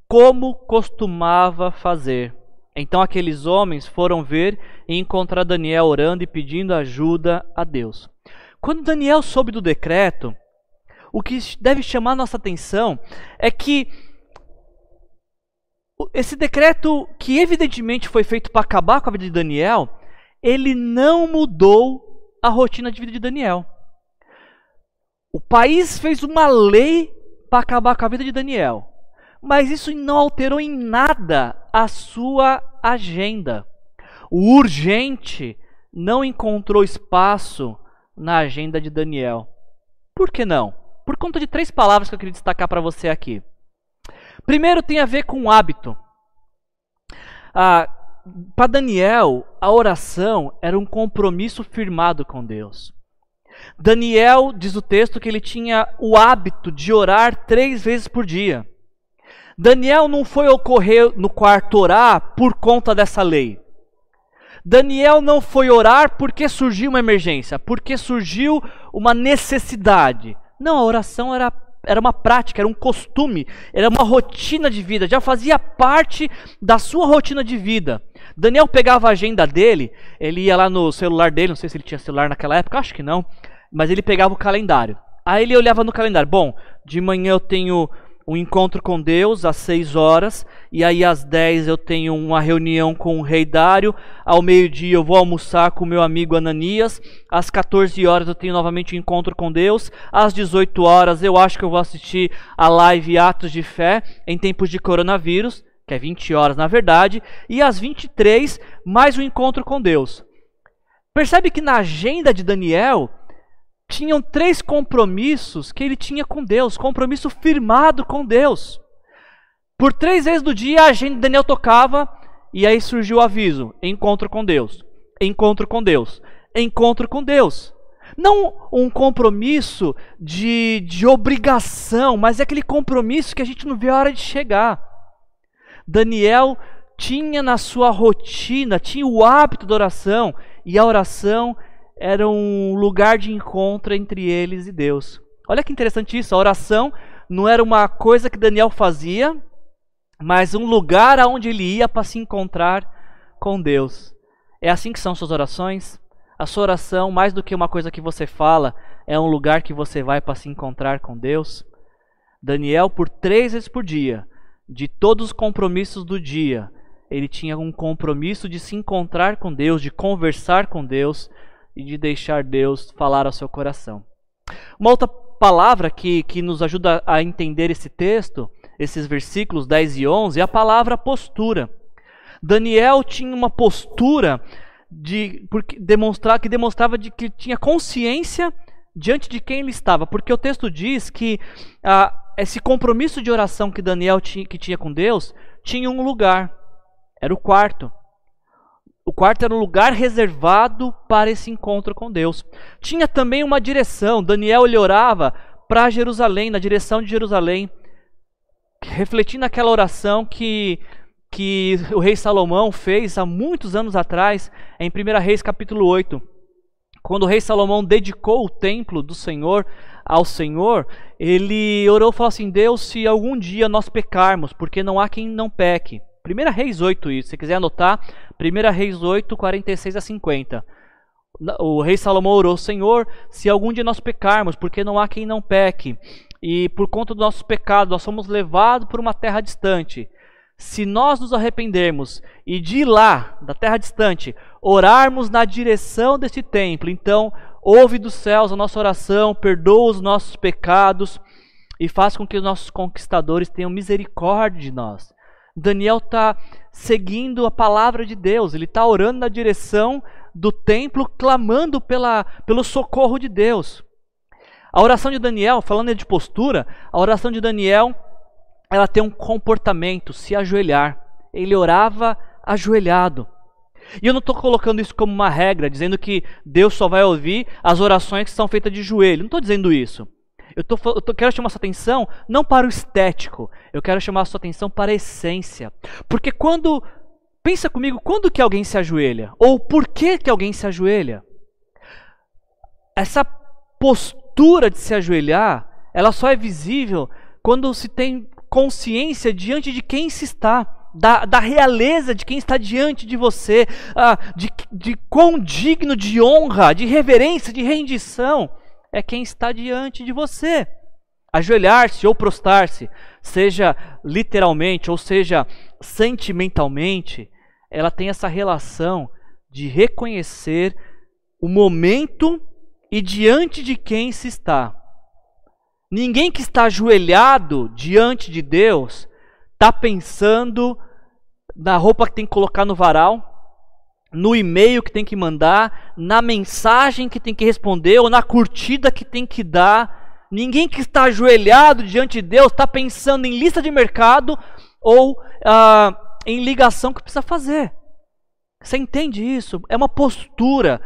como costumava fazer. Então aqueles homens foram ver e encontrar Daniel orando e pedindo ajuda a Deus. Quando Daniel soube do decreto, o que deve chamar nossa atenção é que esse decreto, que evidentemente foi feito para acabar com a vida de Daniel, ele não mudou a rotina de vida de Daniel. O país fez uma lei para acabar com a vida de Daniel, mas isso não alterou em nada a sua agenda. O urgente não encontrou espaço na agenda de Daniel. Por que não? Por conta de três palavras que eu queria destacar para você aqui. Primeiro tem a ver com o hábito. Ah, Para Daniel, a oração era um compromisso firmado com Deus. Daniel diz o texto que ele tinha o hábito de orar três vezes por dia. Daniel não foi ocorrer no quarto orar por conta dessa lei. Daniel não foi orar porque surgiu uma emergência, porque surgiu uma necessidade. Não, a oração era era uma prática, era um costume, era uma rotina de vida, já fazia parte da sua rotina de vida. Daniel pegava a agenda dele, ele ia lá no celular dele, não sei se ele tinha celular naquela época, acho que não, mas ele pegava o calendário. Aí ele olhava no calendário, bom, de manhã eu tenho um encontro com Deus às 6 horas, e aí às 10 eu tenho uma reunião com o rei Dário, ao meio-dia eu vou almoçar com meu amigo Ananias, às 14 horas eu tenho novamente um encontro com Deus, às 18 horas eu acho que eu vou assistir a live Atos de Fé em tempos de coronavírus, que é 20 horas na verdade, e às 23 mais um encontro com Deus. Percebe que na agenda de Daniel tinham três compromissos que ele tinha com Deus, compromisso firmado com Deus. Por três vezes do dia a agenda de Daniel tocava e aí surgiu o aviso: encontro com Deus, encontro com Deus, encontro com Deus. Não um compromisso de, de obrigação, mas é aquele compromisso que a gente não vê a hora de chegar. Daniel tinha na sua rotina, tinha o hábito da oração, e a oração era um lugar de encontro entre eles e Deus. Olha que interessante isso, a oração não era uma coisa que Daniel fazia, mas um lugar aonde ele ia para se encontrar com Deus. É assim que são suas orações? A sua oração, mais do que uma coisa que você fala, é um lugar que você vai para se encontrar com Deus? Daniel, por três vezes por dia, de todos os compromissos do dia, ele tinha um compromisso de se encontrar com Deus, de conversar com Deus e de deixar Deus falar ao seu coração. Uma outra palavra que, que nos ajuda a entender esse texto, esses versículos 10 e 11, é a palavra postura. Daniel tinha uma postura de porque demonstrar que demonstrava de que tinha consciência diante de quem ele estava, porque o texto diz que ah, esse compromisso de oração que Daniel tinha, que tinha com Deus tinha um lugar, era o quarto. O quarto era um lugar reservado para esse encontro com Deus. Tinha também uma direção. Daniel ele orava para Jerusalém, na direção de Jerusalém, refletindo aquela oração que que o rei Salomão fez há muitos anos atrás, em 1 Reis capítulo 8. Quando o rei Salomão dedicou o templo do Senhor ao Senhor, ele orou e falou assim: Deus, se algum dia nós pecarmos, porque não há quem não peque. 1 Reis 8, isso. Se quiser anotar, 1 Reis 8, 46 a 50. O rei Salomão orou: Senhor, se algum dia nós pecarmos, porque não há quem não peque, e por conta do nosso pecado nós somos levados por uma terra distante se nós nos arrependermos e de lá, da terra distante, orarmos na direção desse templo, então ouve dos céus a nossa oração, perdoa os nossos pecados e faz com que os nossos conquistadores tenham misericórdia de nós. Daniel está seguindo a palavra de Deus, ele está orando na direção do templo, clamando pela, pelo socorro de Deus. A oração de Daniel, falando de postura, a oração de Daniel ela tem um comportamento, se ajoelhar. Ele orava ajoelhado. E eu não estou colocando isso como uma regra, dizendo que Deus só vai ouvir as orações que são feitas de joelho. Não estou dizendo isso. Eu, tô, eu tô, quero chamar sua atenção não para o estético, eu quero chamar sua atenção para a essência. Porque quando. Pensa comigo, quando que alguém se ajoelha? Ou por que, que alguém se ajoelha? Essa postura de se ajoelhar, ela só é visível quando se tem consciência diante de quem se está, da, da realeza de quem está diante de você, ah, de, de quão digno de honra, de reverência, de rendição é quem está diante de você. Ajoelhar-se ou prostrar-se, seja literalmente ou seja sentimentalmente, ela tem essa relação de reconhecer o momento e diante de quem se está. Ninguém que está ajoelhado diante de Deus está pensando na roupa que tem que colocar no varal, no e-mail que tem que mandar, na mensagem que tem que responder ou na curtida que tem que dar. Ninguém que está ajoelhado diante de Deus está pensando em lista de mercado ou ah, em ligação que precisa fazer. Você entende isso? É uma postura.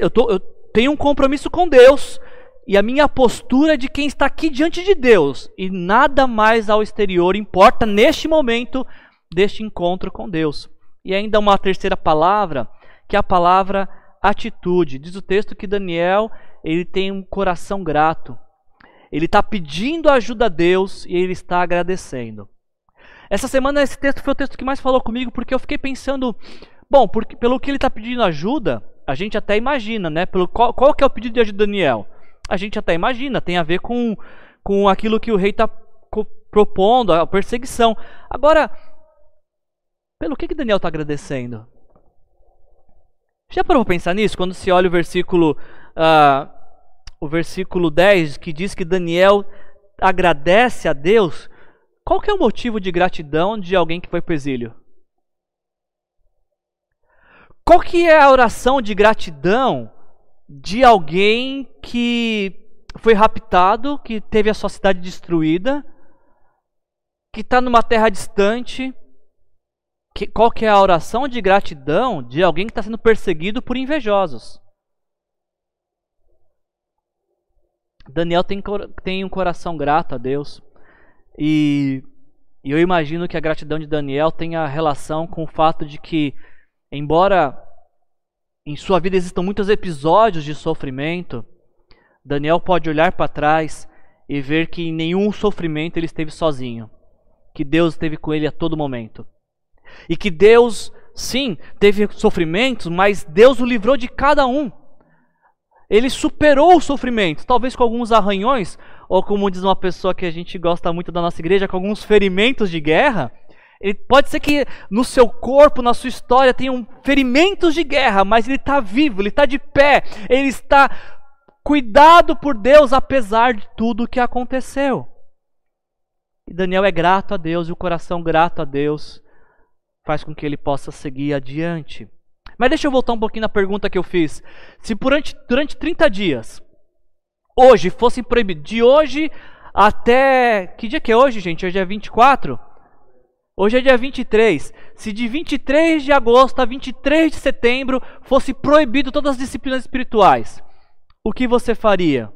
Eu, tô, eu tenho um compromisso com Deus e a minha postura é de quem está aqui diante de Deus e nada mais ao exterior importa neste momento deste encontro com Deus. E ainda uma terceira palavra, que é a palavra atitude. Diz o texto que Daniel ele tem um coração grato. Ele está pedindo ajuda a Deus e ele está agradecendo. Essa semana esse texto foi o texto que mais falou comigo porque eu fiquei pensando, bom, porque, pelo que ele está pedindo ajuda, a gente até imagina, né? Pelo, qual, qual que é o pedido de ajuda de Daniel? a gente até imagina, tem a ver com, com aquilo que o rei está propondo, a perseguição. Agora, pelo que, que Daniel está agradecendo? Já parou para pensar nisso? Quando se olha o versículo, uh, o versículo 10, que diz que Daniel agradece a Deus, qual que é o motivo de gratidão de alguém que foi para o exílio? Qual que é a oração de gratidão de alguém que foi raptado, que teve a sua cidade destruída, que está numa terra distante. Que, qual que é a oração de gratidão de alguém que está sendo perseguido por invejosos? Daniel tem, tem um coração grato a Deus. E, e eu imagino que a gratidão de Daniel tenha relação com o fato de que, embora em sua vida existam muitos episódios de sofrimento, Daniel pode olhar para trás e ver que em nenhum sofrimento ele esteve sozinho, que Deus esteve com ele a todo momento. E que Deus, sim, teve sofrimentos, mas Deus o livrou de cada um. Ele superou o sofrimento, talvez com alguns arranhões, ou como diz uma pessoa que a gente gosta muito da nossa igreja, com alguns ferimentos de guerra. Ele pode ser que no seu corpo, na sua história, tenham ferimentos de guerra, mas ele está vivo, ele está de pé, ele está cuidado por Deus apesar de tudo o que aconteceu. E Daniel é grato a Deus e o coração grato a Deus faz com que ele possa seguir adiante. Mas deixa eu voltar um pouquinho na pergunta que eu fiz. Se durante, durante 30 dias, hoje, fossem proibidos, de hoje até. Que dia que é hoje, gente? Hoje é 24? Hoje é dia 23. Se de 23 de agosto a 23 de setembro fosse proibido todas as disciplinas espirituais, o que você faria?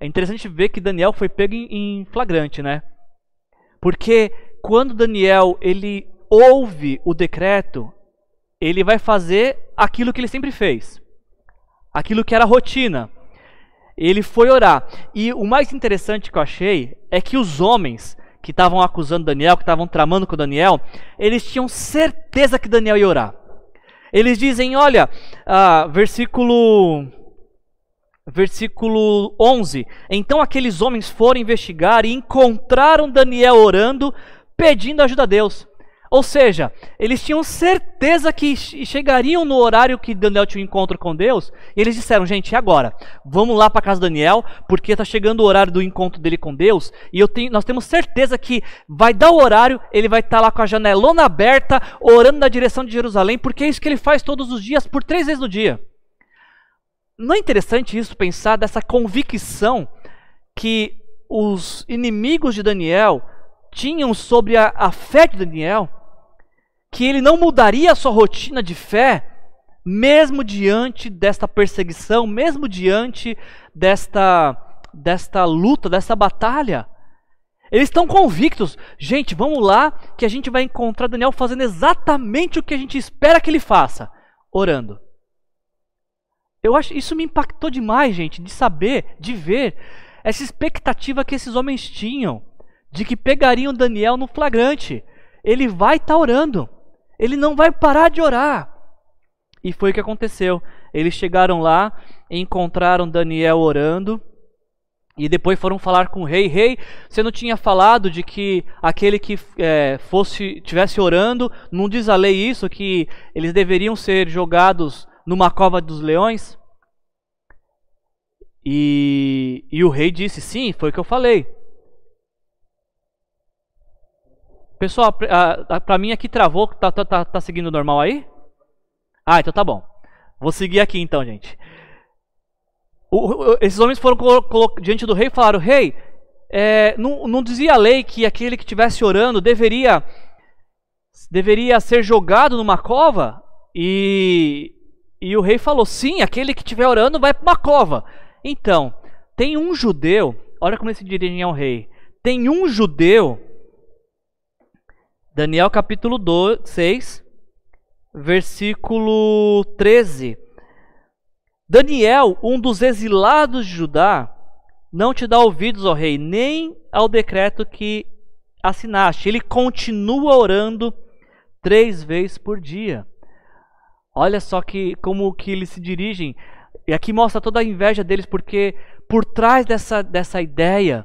É interessante ver que Daniel foi pego em flagrante, né? Porque quando Daniel ele ouve o decreto, ele vai fazer aquilo que ele sempre fez. Aquilo que era rotina. Ele foi orar. E o mais interessante que eu achei é que os homens que estavam acusando Daniel, que estavam tramando com Daniel, eles tinham certeza que Daniel ia orar. Eles dizem, olha, ah, versículo versículo 11. Então aqueles homens foram investigar e encontraram Daniel orando, pedindo ajuda a Deus. Ou seja, eles tinham certeza que chegariam no horário que Daniel tinha um encontro com Deus, e eles disseram: gente, agora? Vamos lá para casa de Daniel, porque está chegando o horário do encontro dele com Deus, e tenho, nós temos certeza que vai dar o horário, ele vai estar tá lá com a janelona aberta, orando na direção de Jerusalém, porque é isso que ele faz todos os dias, por três vezes no dia. Não é interessante isso, pensar dessa convicção que os inimigos de Daniel tinham sobre a, a fé de Daniel? Que ele não mudaria a sua rotina de fé, mesmo diante desta perseguição, mesmo diante desta, desta luta, desta batalha? Eles estão convictos. Gente, vamos lá que a gente vai encontrar Daniel fazendo exatamente o que a gente espera que ele faça, orando. Eu acho isso me impactou demais, gente, de saber, de ver essa expectativa que esses homens tinham de que pegariam Daniel no flagrante. Ele vai estar tá orando. Ele não vai parar de orar. E foi o que aconteceu. Eles chegaram lá, encontraram Daniel orando. E depois foram falar com o rei. Rei, você não tinha falado de que aquele que é, fosse tivesse orando, não diz a lei isso que eles deveriam ser jogados numa cova dos leões? E, e o rei disse: Sim, foi o que eu falei. Pessoal, para mim aqui travou. Tá, tá, tá, tá seguindo normal aí? Ah, então tá bom. Vou seguir aqui então, gente. O, esses homens foram diante do rei e falaram: Rei, é, não, não dizia a lei que aquele que estivesse orando deveria, deveria ser jogado numa cova? E, e o rei falou: Sim, aquele que estiver orando vai para uma cova. Então, tem um judeu, olha como ele se dirige ao rei. Tem um judeu, Daniel capítulo 2, 6, versículo 13. Daniel, um dos exilados de Judá, não te dá ouvidos, ó rei, nem ao decreto que assinaste. Ele continua orando três vezes por dia. Olha só que como que eles se dirigem e aqui mostra toda a inveja deles, porque por trás dessa, dessa ideia,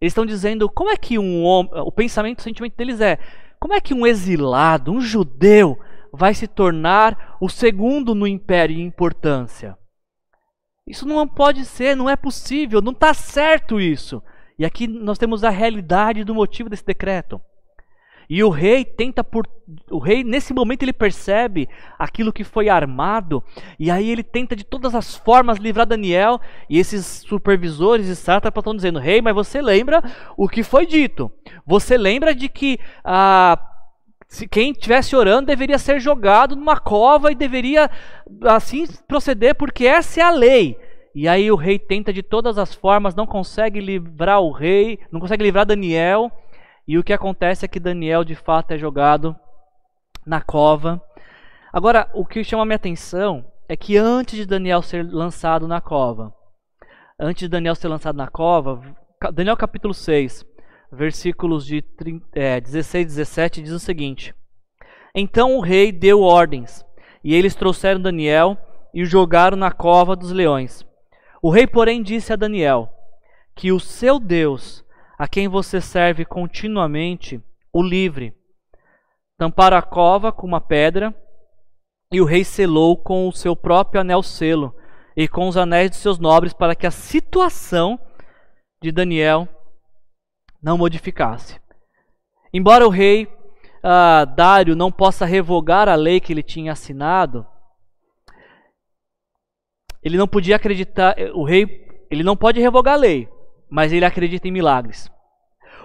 eles estão dizendo como é que um homem, o pensamento, o sentimento deles é, como é que um exilado, um judeu, vai se tornar o segundo no império em importância? Isso não pode ser, não é possível, não está certo isso. E aqui nós temos a realidade do motivo desse decreto. E o rei tenta por o rei nesse momento ele percebe aquilo que foi armado e aí ele tenta de todas as formas livrar Daniel e esses supervisores e sátrapas estão dizendo: "Rei, mas você lembra o que foi dito? Você lembra de que ah, se quem estivesse orando deveria ser jogado numa cova e deveria assim proceder porque essa é a lei. E aí o rei tenta de todas as formas, não consegue livrar o rei, não consegue livrar Daniel. E o que acontece é que Daniel de fato é jogado na cova. Agora, o que chama minha atenção é que antes de Daniel ser lançado na cova, antes de Daniel ser lançado na cova, Daniel capítulo 6, versículos de 30, é, 16 e 17 diz o seguinte: Então o rei deu ordens, e eles trouxeram Daniel e o jogaram na cova dos leões. O rei, porém, disse a Daniel que o seu Deus, a quem você serve continuamente, o livre. Tamparam a cova com uma pedra, e o rei selou com o seu próprio anel selo e com os anéis de seus nobres para que a situação de Daniel não modificasse. Embora o rei uh, Dário não possa revogar a lei que ele tinha assinado, ele não podia acreditar, o rei, ele não pode revogar a lei, mas ele acredita em milagres.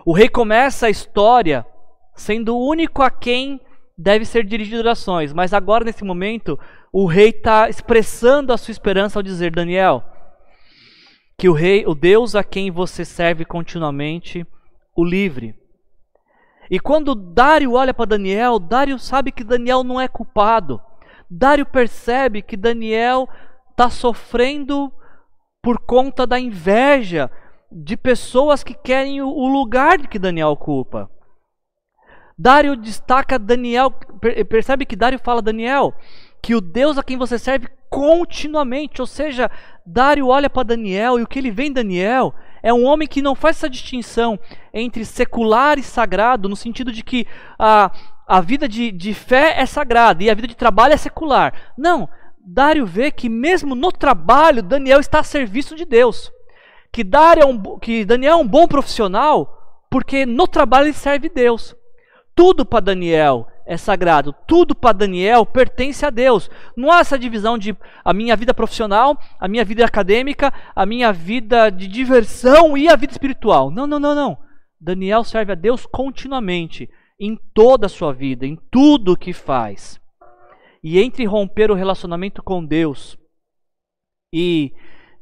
O rei começa a história sendo o único a quem deve ser dirigido orações, mas agora nesse momento o rei está expressando a sua esperança ao dizer Daniel que o rei, o Deus a quem você serve continuamente, o livre. E quando Dário olha para Daniel, Dário sabe que Daniel não é culpado. Dário percebe que Daniel está sofrendo por conta da inveja de pessoas que querem o lugar que Daniel ocupa. Dário destaca Daniel, percebe que Dário fala Daniel, que o Deus a quem você serve continuamente, ou seja, Dário olha para Daniel e o que ele vê em Daniel é um homem que não faz essa distinção entre secular e sagrado, no sentido de que a, a vida de, de fé é sagrada e a vida de trabalho é secular. Não, Dário vê que mesmo no trabalho, Daniel está a serviço de Deus. Que, Dário é um, que Daniel é um bom profissional porque no trabalho ele serve Deus. Tudo para Daniel é sagrado, tudo para Daniel pertence a Deus. Não há essa divisão de a minha vida profissional, a minha vida acadêmica, a minha vida de diversão e a vida espiritual. Não, não, não, não. Daniel serve a Deus continuamente, em toda a sua vida, em tudo que faz. E entre romper o relacionamento com Deus e,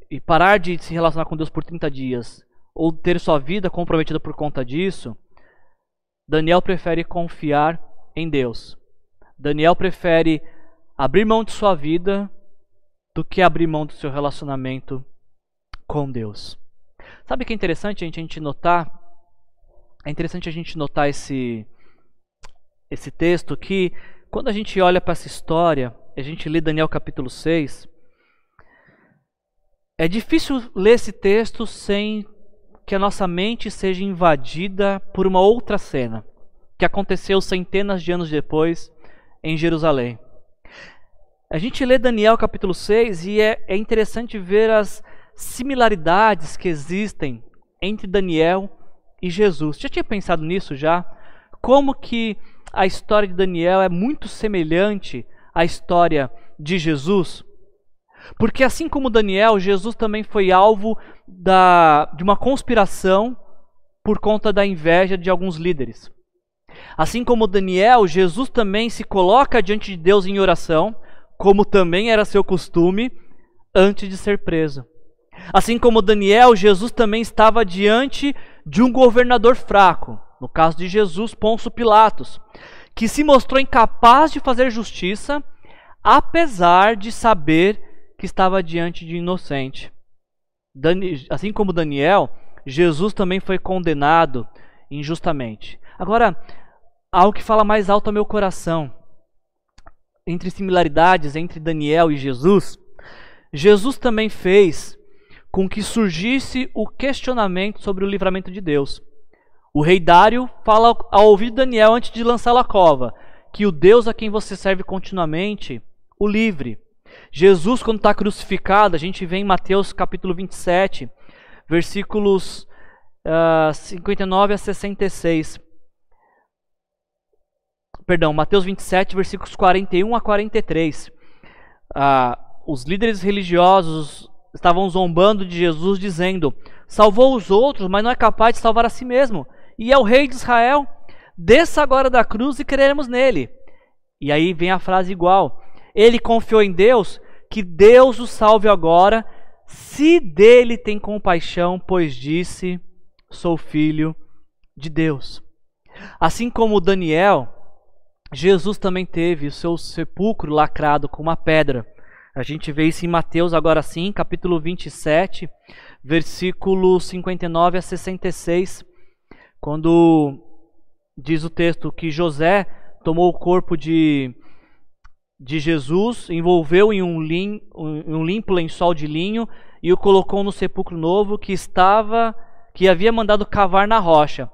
e parar de se relacionar com Deus por 30 dias, ou ter sua vida comprometida por conta disso, Daniel prefere confiar em Deus. Daniel prefere abrir mão de sua vida do que abrir mão do seu relacionamento com Deus. Sabe o que é interessante a gente, a gente notar? É interessante a gente notar esse, esse texto que quando a gente olha para essa história, a gente lê Daniel capítulo 6, é difícil ler esse texto sem que a nossa mente seja invadida por uma outra cena que aconteceu centenas de anos depois em Jerusalém. A gente lê Daniel capítulo 6 e é, é interessante ver as similaridades que existem entre Daniel e Jesus. Já tinha pensado nisso já? Como que a história de Daniel é muito semelhante à história de Jesus. Porque assim como Daniel, Jesus também foi alvo da, de uma conspiração por conta da inveja de alguns líderes. Assim como Daniel, Jesus também se coloca diante de Deus em oração, como também era seu costume antes de ser preso. Assim como Daniel, Jesus também estava diante de um governador fraco, no caso de Jesus, Ponço Pilatos, que se mostrou incapaz de fazer justiça, apesar de saber que estava diante de inocente. Assim como Daniel, Jesus também foi condenado injustamente. Agora, algo que fala mais alto ao meu coração, entre similaridades entre Daniel e Jesus, Jesus também fez com que surgisse o questionamento sobre o livramento de Deus. O rei Dário fala ao ouvir Daniel antes de lançá-lo à cova que o Deus a quem você serve continuamente o livre. Jesus, quando está crucificado, a gente vê em Mateus capítulo 27, versículos uh, ah, 59 a 66. perdão, Mateus 27, versículos 41 a 43. Ah, os líderes religiosos estavam zombando de Jesus, dizendo: Salvou os outros, mas não é capaz de salvar a si mesmo. E é o rei de Israel. Desça agora da cruz e creremos nele. E aí vem a frase igual. Ele confiou em Deus, que Deus o salve agora, se dele tem compaixão, pois disse: Sou filho de Deus. Assim como Daniel, Jesus também teve o seu sepulcro lacrado com uma pedra. A gente vê isso em Mateus agora sim, capítulo 27, versículo 59 a 66, quando diz o texto que José tomou o corpo de, de Jesus, envolveu em um, lim, um limpo lençol de linho e o colocou no sepulcro novo que estava, que havia mandado cavar na rocha.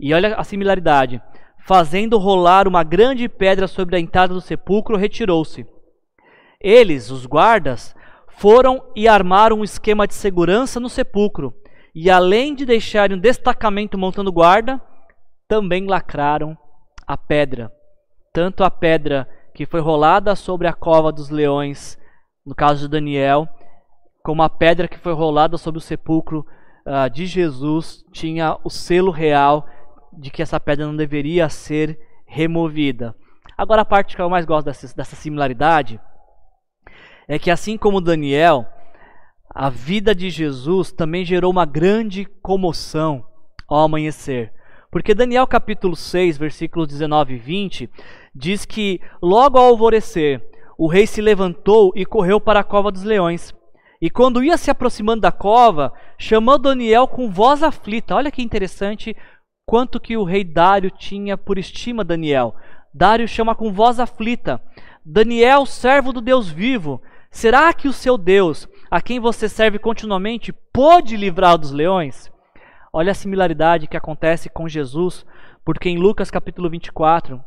E olha a similaridade. Fazendo rolar uma grande pedra sobre a entrada do sepulcro, retirou-se. Eles, os guardas, foram e armaram um esquema de segurança no sepulcro. E além de deixarem um destacamento montando guarda, também lacraram a pedra. Tanto a pedra que foi rolada sobre a cova dos leões, no caso de Daniel, como a pedra que foi rolada sobre o sepulcro uh, de Jesus, tinha o selo real de que essa pedra não deveria ser removida. Agora, a parte que eu mais gosto dessa, dessa similaridade é que, assim como Daniel, a vida de Jesus também gerou uma grande comoção ao amanhecer. Porque Daniel capítulo 6, versículos 19 e 20, diz que logo ao alvorecer, o rei se levantou e correu para a cova dos leões. E quando ia se aproximando da cova, chamou Daniel com voz aflita. Olha que interessante quanto que o rei Dário tinha por estima Daniel. Dário chama com voz aflita: Daniel, servo do Deus vivo, será que o seu Deus, a quem você serve continuamente, pode livrar dos leões? Olha a similaridade que acontece com Jesus, porque em Lucas capítulo 24,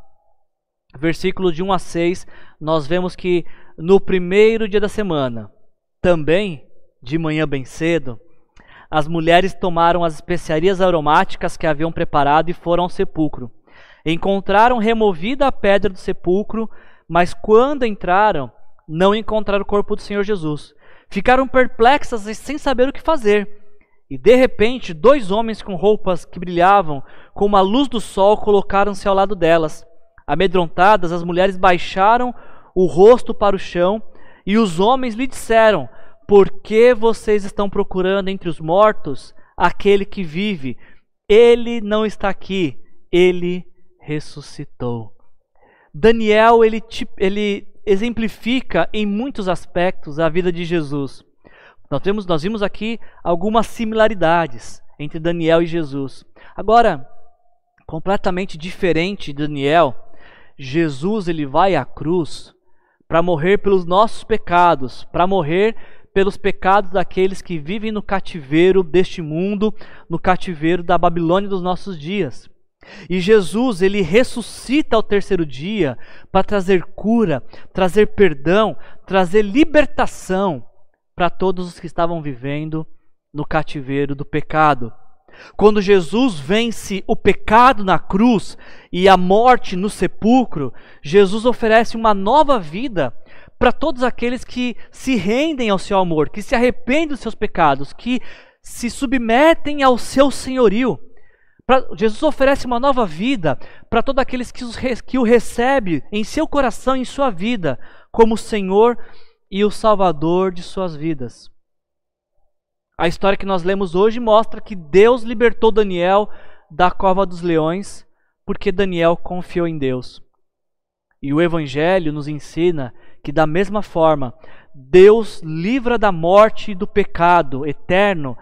versículos de 1 a 6, nós vemos que no primeiro dia da semana, também de manhã bem cedo, as mulheres tomaram as especiarias aromáticas que haviam preparado e foram ao sepulcro. Encontraram removida a pedra do sepulcro, mas quando entraram, não encontraram o corpo do Senhor Jesus. Ficaram perplexas e sem saber o que fazer. E de repente, dois homens com roupas que brilhavam como a luz do sol colocaram-se ao lado delas. Amedrontadas, as mulheres baixaram o rosto para o chão e os homens lhe disseram: por que vocês estão procurando entre os mortos aquele que vive? Ele não está aqui, ele ressuscitou. Daniel ele, ele exemplifica em muitos aspectos a vida de Jesus. Nós, temos, nós vimos aqui algumas similaridades entre Daniel e Jesus. Agora, completamente diferente de Daniel, Jesus ele vai à cruz para morrer pelos nossos pecados, para morrer pelos pecados daqueles que vivem no cativeiro deste mundo, no cativeiro da Babilônia dos nossos dias. E Jesus, ele ressuscita ao terceiro dia para trazer cura, trazer perdão, trazer libertação para todos os que estavam vivendo no cativeiro do pecado. Quando Jesus vence o pecado na cruz e a morte no sepulcro, Jesus oferece uma nova vida para todos aqueles que se rendem ao seu amor, que se arrependem dos seus pecados, que se submetem ao seu senhorio. Pra, Jesus oferece uma nova vida para todos aqueles que, os, que o recebem em seu coração, em sua vida, como Senhor e o Salvador de suas vidas. A história que nós lemos hoje mostra que Deus libertou Daniel da cova dos leões porque Daniel confiou em Deus. E o Evangelho nos ensina que da mesma forma Deus livra da morte e do pecado eterno,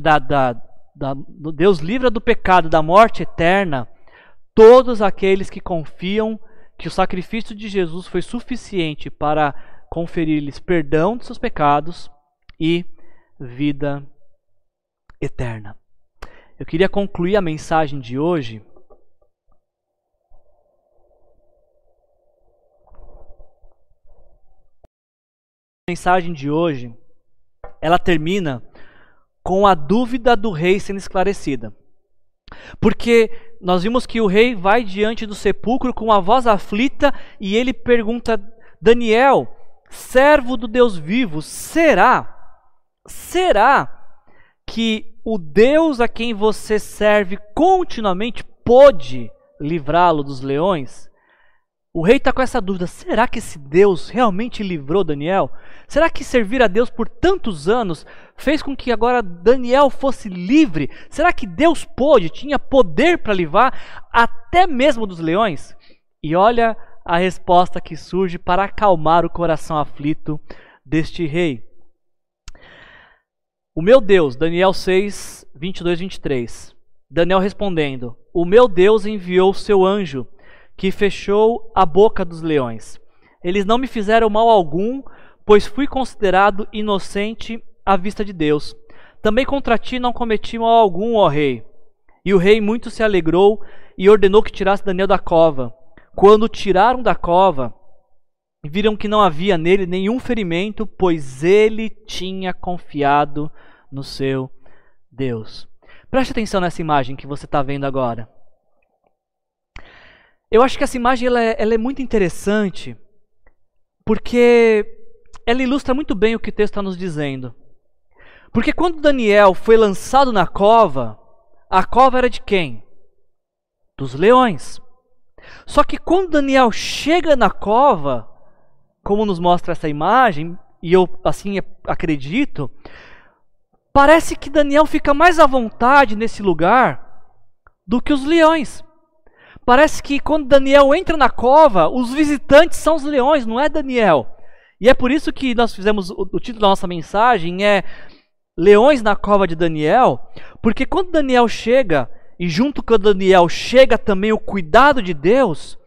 da, da, da, Deus livra do pecado, da morte eterna, todos aqueles que confiam que o sacrifício de Jesus foi suficiente para conferir-lhes perdão de seus pecados e vida eterna. Eu queria concluir a mensagem de hoje mensagem de hoje, ela termina com a dúvida do rei sendo esclarecida. Porque nós vimos que o rei vai diante do sepulcro com a voz aflita e ele pergunta: Daniel, servo do Deus vivo, será, será que o Deus a quem você serve continuamente pôde livrá-lo dos leões? O rei está com essa dúvida: será que esse Deus realmente livrou Daniel? Será que servir a Deus por tantos anos fez com que agora Daniel fosse livre? Será que Deus pôde, tinha poder para livrar até mesmo dos leões? E olha a resposta que surge para acalmar o coração aflito deste rei. O meu Deus, Daniel 6, 22, 23. Daniel respondendo: O meu Deus enviou o seu anjo que fechou a boca dos leões. Eles não me fizeram mal algum, pois fui considerado inocente à vista de Deus. Também contra ti não cometi mal algum, ó rei. E o rei muito se alegrou e ordenou que tirasse Daniel da cova. Quando tiraram da cova, viram que não havia nele nenhum ferimento, pois ele tinha confiado no seu Deus. Preste atenção nessa imagem que você está vendo agora. Eu acho que essa imagem ela é, ela é muito interessante porque ela ilustra muito bem o que o texto está nos dizendo. Porque quando Daniel foi lançado na cova, a cova era de quem? Dos leões. Só que quando Daniel chega na cova, como nos mostra essa imagem, e eu assim acredito, parece que Daniel fica mais à vontade nesse lugar do que os leões. Parece que quando Daniel entra na cova, os visitantes são os leões, não é Daniel. E é por isso que nós fizemos o, título da nossa mensagem é Leões na cova de Daniel, porque quando Daniel chega e junto com Daniel chega também o cuidado de Deus,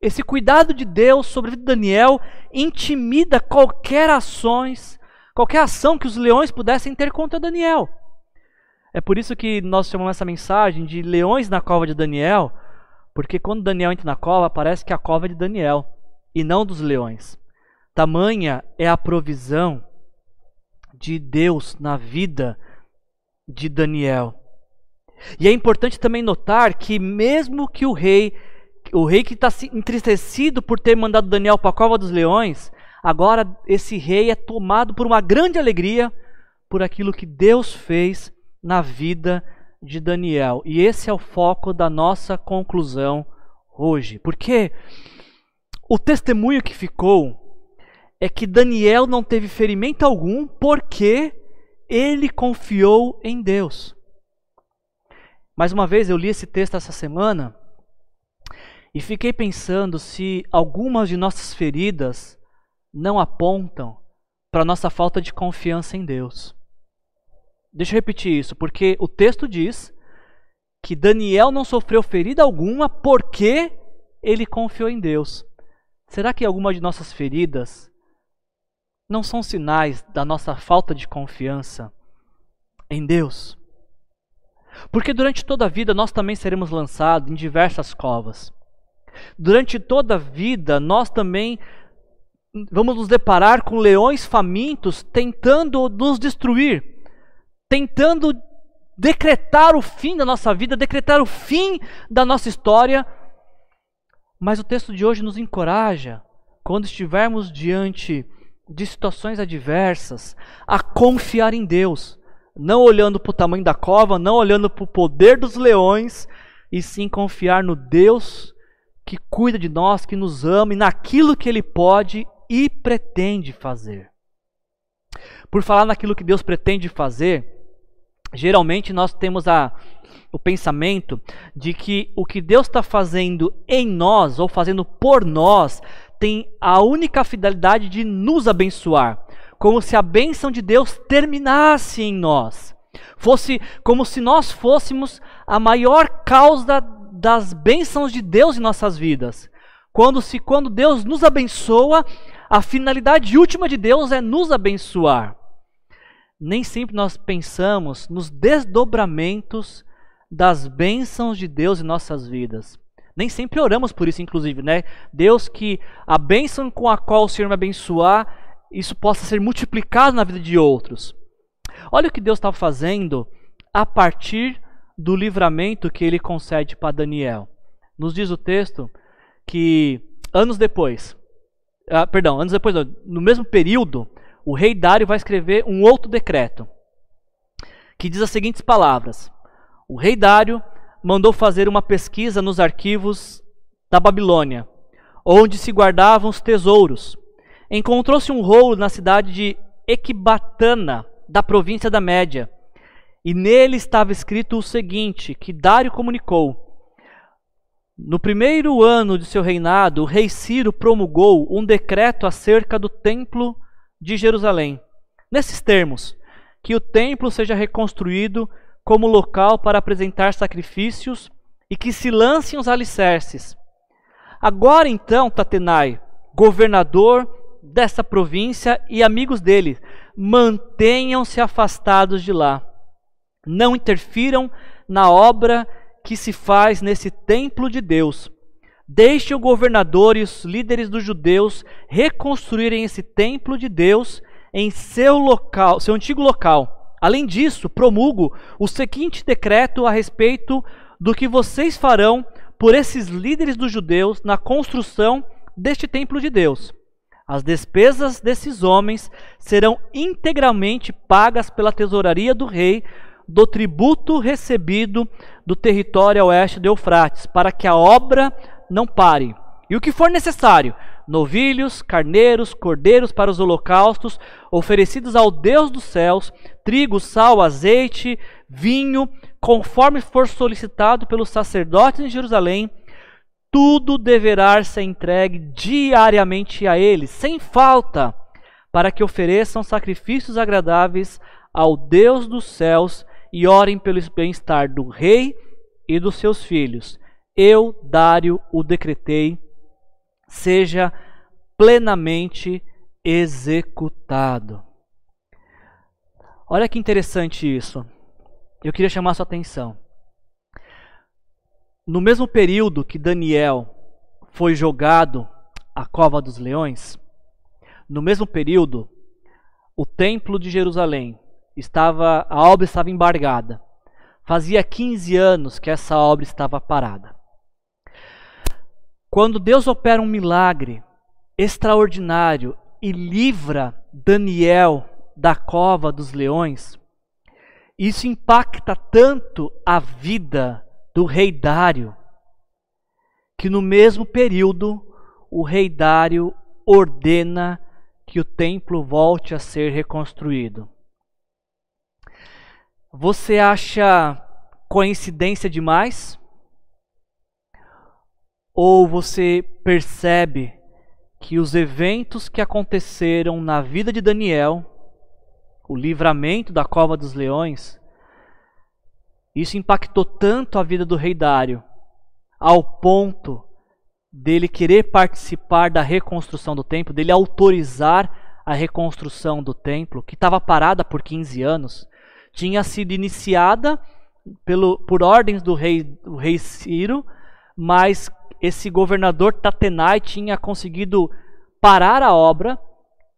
esse cuidado de Deus sobre Daniel intimida qualquer ações, qualquer ação que os leões pudessem ter contra Daniel. É por isso que nós chamamos essa mensagem de leões na cova de Daniel, porque quando Daniel entra na cova, parece que a cova é de Daniel e não dos leões. Tamanha é a provisão de Deus na vida de Daniel. E é importante também notar que mesmo que o rei, o rei que está entristecido por ter mandado Daniel para a cova dos leões, agora esse rei é tomado por uma grande alegria por aquilo que Deus fez na vida de Daniel. E esse é o foco da nossa conclusão hoje. Porque o testemunho que ficou é que Daniel não teve ferimento algum porque ele confiou em Deus. Mais uma vez eu li esse texto essa semana e fiquei pensando se algumas de nossas feridas não apontam para nossa falta de confiança em Deus. Deixa eu repetir isso, porque o texto diz que Daniel não sofreu ferida alguma porque ele confiou em Deus. Será que alguma de nossas feridas não são sinais da nossa falta de confiança em Deus? Porque durante toda a vida nós também seremos lançados em diversas covas. Durante toda a vida nós também vamos nos deparar com leões famintos tentando nos destruir tentando decretar o fim da nossa vida, decretar o fim da nossa história. Mas o texto de hoje nos encoraja, quando estivermos diante de situações adversas, a confiar em Deus, não olhando para o tamanho da cova, não olhando para o poder dos leões, e sim confiar no Deus que cuida de nós, que nos ama e naquilo que Ele pode e pretende fazer. Por falar naquilo que Deus pretende fazer, geralmente nós temos a, o pensamento de que o que Deus está fazendo em nós ou fazendo por nós tem a única fidelidade de nos abençoar, como se a bênção de Deus terminasse em nós. Fosse como se nós fôssemos a maior causa das bênçãos de Deus em nossas vidas. Quando se quando Deus nos abençoa, a finalidade última de Deus é nos abençoar nem sempre nós pensamos nos desdobramentos das bênçãos de Deus em nossas vidas. Nem sempre oramos por isso, inclusive, né? Deus, que a bênção com a qual o Senhor me abençoar, isso possa ser multiplicado na vida de outros. Olha o que Deus está fazendo a partir do livramento que ele concede para Daniel. Nos diz o texto que anos depois, ah, perdão, anos depois, no mesmo período, o rei Dário vai escrever um outro decreto que diz as seguintes palavras: O rei Dário mandou fazer uma pesquisa nos arquivos da Babilônia, onde se guardavam os tesouros. Encontrou-se um rolo na cidade de Equibatana, da província da Média, e nele estava escrito o seguinte: que Dário comunicou. No primeiro ano de seu reinado, o rei Ciro promulgou um decreto acerca do templo de Jerusalém. Nesses termos, que o templo seja reconstruído como local para apresentar sacrifícios e que se lancem os alicerces. Agora então, Tatenai, governador dessa província e amigos dele, mantenham-se afastados de lá. Não interfiram na obra que se faz nesse templo de Deus. Deixe e os líderes dos judeus reconstruírem esse templo de Deus em seu local, seu antigo local Além disso, promulgo o seguinte decreto a respeito do que vocês farão por esses líderes dos judeus na construção deste templo de Deus. As despesas desses homens serão integralmente pagas pela tesouraria do rei do tributo recebido do território oeste do Eufrates, para que a obra não pare. E o que for necessário, novilhos, carneiros, cordeiros para os holocaustos oferecidos ao Deus dos céus, trigo, sal, azeite, vinho, conforme for solicitado pelos sacerdotes em Jerusalém, tudo deverá ser entregue diariamente a eles, sem falta, para que ofereçam sacrifícios agradáveis ao Deus dos céus e orem pelo bem-estar do rei e dos seus filhos. Eu, Dário, o decretei seja plenamente executado. Olha que interessante isso. Eu queria chamar sua atenção. No mesmo período que Daniel foi jogado à cova dos leões, no mesmo período, o templo de Jerusalém estava, a obra estava embargada. Fazia 15 anos que essa obra estava parada. Quando Deus opera um milagre extraordinário e livra Daniel da cova dos leões, isso impacta tanto a vida do rei Dário, que no mesmo período o rei Dário ordena que o templo volte a ser reconstruído. Você acha coincidência demais? Ou você percebe que os eventos que aconteceram na vida de Daniel, o livramento da cova dos leões, isso impactou tanto a vida do rei Dário, ao ponto dele querer participar da reconstrução do templo, dele autorizar a reconstrução do templo, que estava parada por 15 anos, tinha sido iniciada pelo, por ordens do rei, do rei Ciro, mas esse governador Tatenai tinha conseguido parar a obra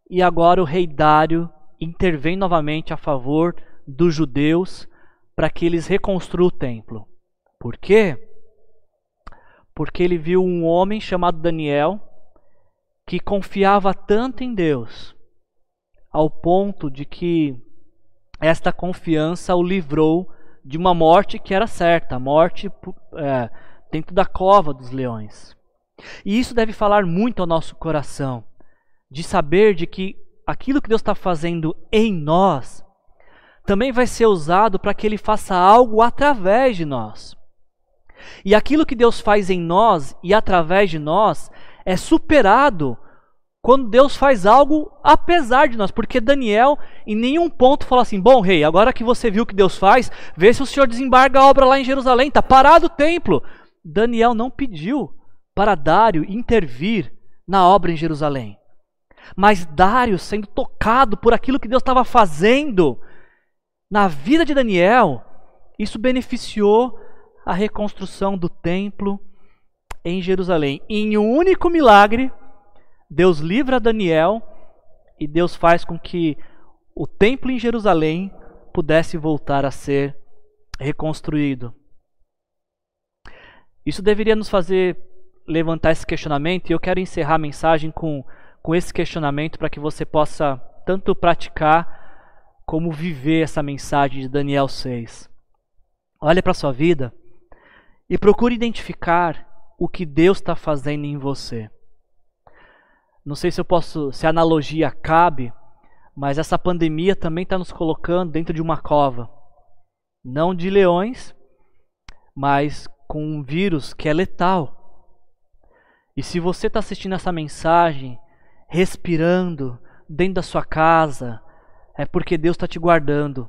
e agora o rei Dário intervém novamente a favor dos judeus para que eles reconstruam o templo. Por quê? Porque ele viu um homem chamado Daniel que confiava tanto em Deus, ao ponto de que esta confiança o livrou de uma morte que era certa, a morte é, dentro da cova dos leões. E isso deve falar muito ao nosso coração, de saber de que aquilo que Deus está fazendo em nós também vai ser usado para que Ele faça algo através de nós. E aquilo que Deus faz em nós e através de nós é superado quando Deus faz algo apesar de nós, porque Daniel em nenhum ponto fala assim: "Bom, rei, agora que você viu o que Deus faz, vê se o Senhor desembarga a obra lá em Jerusalém, está parado o templo. Daniel não pediu para Dário intervir na obra em Jerusalém. Mas Dário, sendo tocado por aquilo que Deus estava fazendo na vida de Daniel, isso beneficiou a reconstrução do templo em Jerusalém. Em um único milagre, Deus livra Daniel e Deus faz com que o templo em Jerusalém pudesse voltar a ser reconstruído. Isso deveria nos fazer levantar esse questionamento e eu quero encerrar a mensagem com, com esse questionamento para que você possa tanto praticar como viver essa mensagem de Daniel 6. Olhe para a sua vida e procure identificar o que Deus está fazendo em você. Não sei se eu posso, se a analogia cabe, mas essa pandemia também está nos colocando dentro de uma cova. Não de leões, mas com um vírus que é letal. E se você está assistindo essa mensagem, respirando dentro da sua casa, é porque Deus está te guardando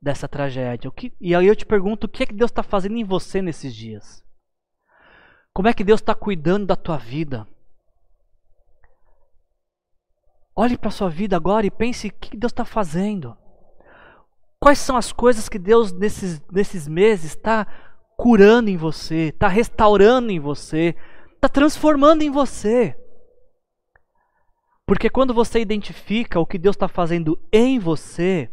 dessa tragédia. e aí eu te pergunto, o que é que Deus está fazendo em você nesses dias? Como é que Deus está cuidando da tua vida? Olhe para a sua vida agora e pense o que Deus está fazendo. Quais são as coisas que Deus, nesses, nesses meses, está curando em você, está restaurando em você, está transformando em você. Porque quando você identifica o que Deus está fazendo em você,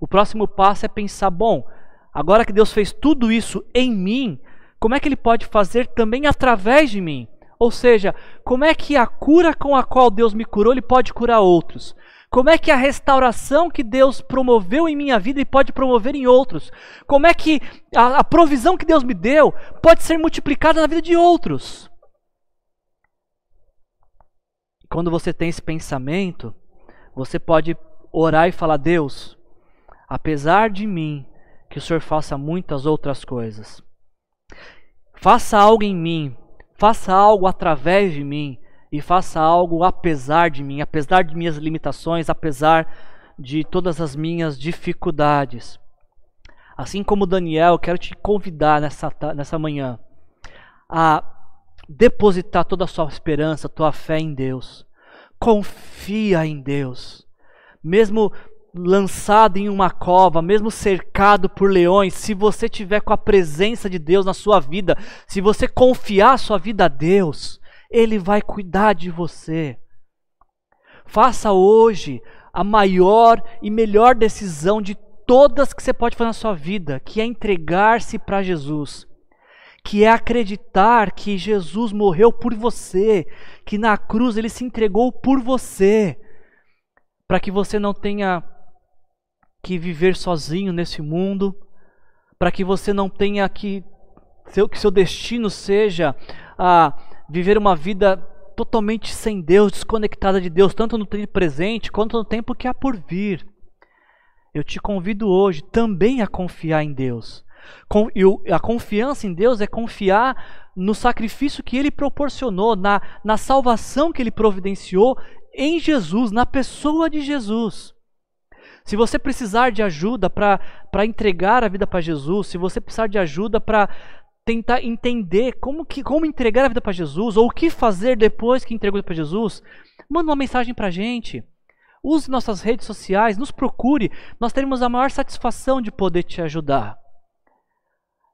o próximo passo é pensar: bom, agora que Deus fez tudo isso em mim, como é que Ele pode fazer também através de mim? Ou seja, como é que a cura com a qual Deus me curou, Ele pode curar outros? Como é que a restauração que Deus promoveu em minha vida Ele pode promover em outros? Como é que a, a provisão que Deus me deu pode ser multiplicada na vida de outros? Quando você tem esse pensamento, você pode orar e falar: Deus, apesar de mim, que o Senhor faça muitas outras coisas. Faça algo em mim, faça algo através de mim e faça algo apesar de mim, apesar de minhas limitações, apesar de todas as minhas dificuldades. Assim como Daniel, quero te convidar nessa, nessa manhã a depositar toda a sua esperança, tua fé em Deus. Confia em Deus. Mesmo lançado em uma cova, mesmo cercado por leões, se você tiver com a presença de Deus na sua vida, se você confiar sua vida a Deus, Ele vai cuidar de você. Faça hoje a maior e melhor decisão de todas que você pode fazer na sua vida, que é entregar-se para Jesus, que é acreditar que Jesus morreu por você, que na cruz ele se entregou por você, para que você não tenha que viver sozinho nesse mundo, para que você não tenha que seu, que seu destino seja a viver uma vida totalmente sem Deus, desconectada de Deus, tanto no tempo presente quanto no tempo que há por vir. Eu te convido hoje também a confiar em Deus. a confiança em Deus é confiar no sacrifício que Ele proporcionou, na, na salvação que Ele providenciou em Jesus, na pessoa de Jesus. Se você precisar de ajuda para entregar a vida para Jesus, se você precisar de ajuda para tentar entender como, que, como entregar a vida para Jesus, ou o que fazer depois que entregou para Jesus, manda uma mensagem para a gente. Use nossas redes sociais, nos procure, nós teremos a maior satisfação de poder te ajudar.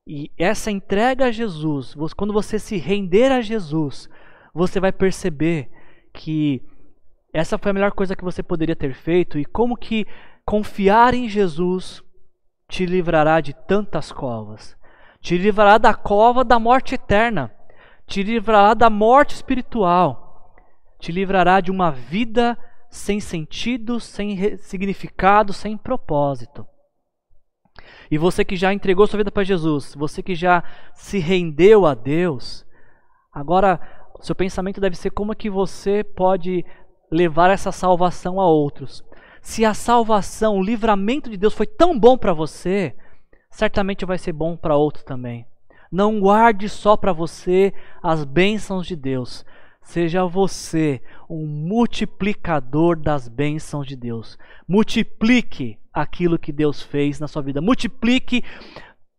E essa entrega a Jesus, quando você se render a Jesus, você vai perceber que essa foi a melhor coisa que você poderia ter feito e como que Confiar em Jesus te livrará de tantas covas. Te livrará da cova da morte eterna. Te livrará da morte espiritual. Te livrará de uma vida sem sentido, sem significado, sem propósito. E você que já entregou sua vida para Jesus, você que já se rendeu a Deus, agora seu pensamento deve ser como é que você pode levar essa salvação a outros se a salvação, o livramento de Deus foi tão bom para você, certamente vai ser bom para outros também. Não guarde só para você as bênçãos de Deus. Seja você um multiplicador das bênçãos de Deus. Multiplique aquilo que Deus fez na sua vida. Multiplique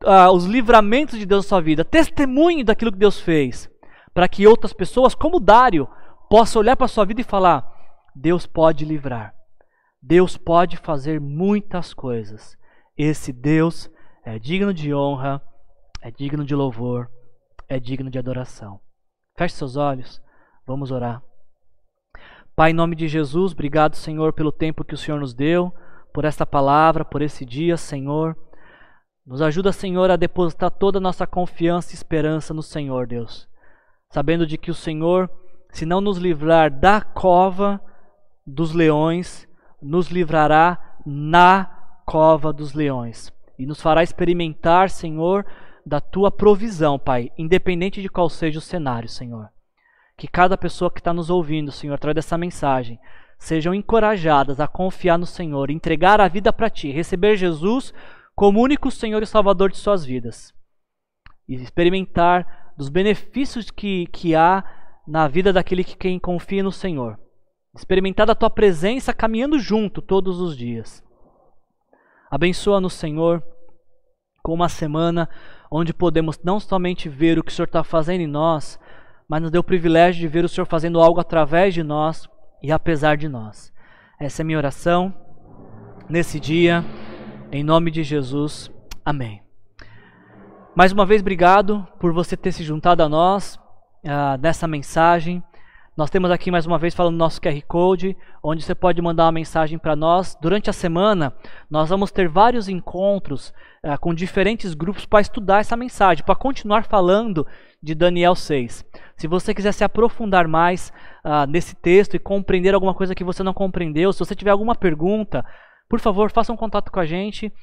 uh, os livramentos de Deus na sua vida. Testemunhe daquilo que Deus fez. Para que outras pessoas, como Dário, possam olhar para a sua vida e falar: Deus pode livrar. Deus pode fazer muitas coisas. Esse Deus é digno de honra, é digno de louvor, é digno de adoração. Feche seus olhos, vamos orar. Pai, em nome de Jesus, obrigado, Senhor, pelo tempo que o Senhor nos deu, por esta palavra, por esse dia, Senhor. Nos ajuda, Senhor, a depositar toda a nossa confiança e esperança no Senhor, Deus. Sabendo de que o Senhor, se não nos livrar da cova dos leões, nos livrará na cova dos leões. E nos fará experimentar, Senhor, da tua provisão, Pai, independente de qual seja o cenário, Senhor. Que cada pessoa que está nos ouvindo, Senhor, através dessa mensagem, sejam encorajadas a confiar no Senhor, entregar a vida para Ti, receber Jesus como único Senhor e Salvador de suas vidas. E experimentar dos benefícios que, que há na vida daquele que quem confia no Senhor. Experimentar a Tua presença caminhando junto todos os dias. Abençoa-nos, Senhor, com uma semana onde podemos não somente ver o que o Senhor está fazendo em nós, mas nos deu o privilégio de ver o Senhor fazendo algo através de nós e apesar de nós. Essa é a minha oração nesse dia, em nome de Jesus. Amém. Mais uma vez, obrigado por você ter se juntado a nós uh, nessa mensagem. Nós temos aqui mais uma vez falando nosso QR Code, onde você pode mandar uma mensagem para nós. Durante a semana, nós vamos ter vários encontros uh, com diferentes grupos para estudar essa mensagem, para continuar falando de Daniel 6. Se você quiser se aprofundar mais uh, nesse texto e compreender alguma coisa que você não compreendeu, se você tiver alguma pergunta, por favor, faça um contato com a gente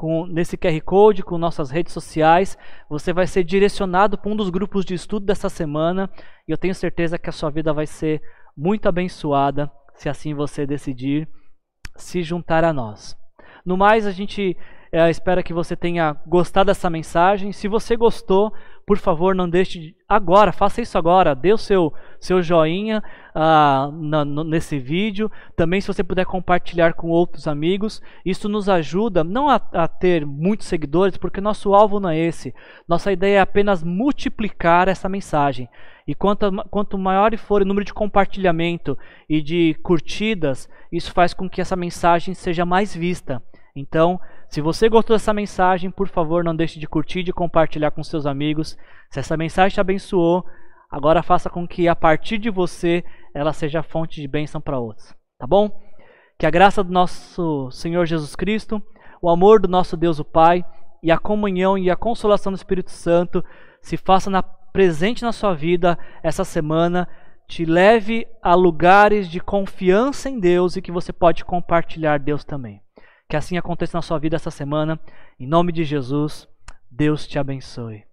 com, nesse QR Code, com nossas redes sociais. Você vai ser direcionado para um dos grupos de estudo dessa semana e eu tenho certeza que a sua vida vai ser muito abençoada se assim você decidir se juntar a nós. No mais, a gente é, espera que você tenha gostado dessa mensagem. Se você gostou, por favor, não deixe de... agora, faça isso agora, dê o seu, seu joinha uh, na, no, nesse vídeo. Também, se você puder compartilhar com outros amigos, isso nos ajuda não a, a ter muitos seguidores, porque nosso alvo não é esse. Nossa ideia é apenas multiplicar essa mensagem. E quanto, quanto maior for o número de compartilhamento e de curtidas, isso faz com que essa mensagem seja mais vista. Então, se você gostou dessa mensagem, por favor, não deixe de curtir e de compartilhar com seus amigos. Se essa mensagem te abençoou, agora faça com que a partir de você ela seja fonte de bênção para outros. Tá bom? Que a graça do nosso Senhor Jesus Cristo, o amor do nosso Deus o Pai e a comunhão e a consolação do Espírito Santo se faça na, presente na sua vida essa semana, te leve a lugares de confiança em Deus e que você pode compartilhar Deus também. Que assim aconteça na sua vida essa semana. Em nome de Jesus, Deus te abençoe.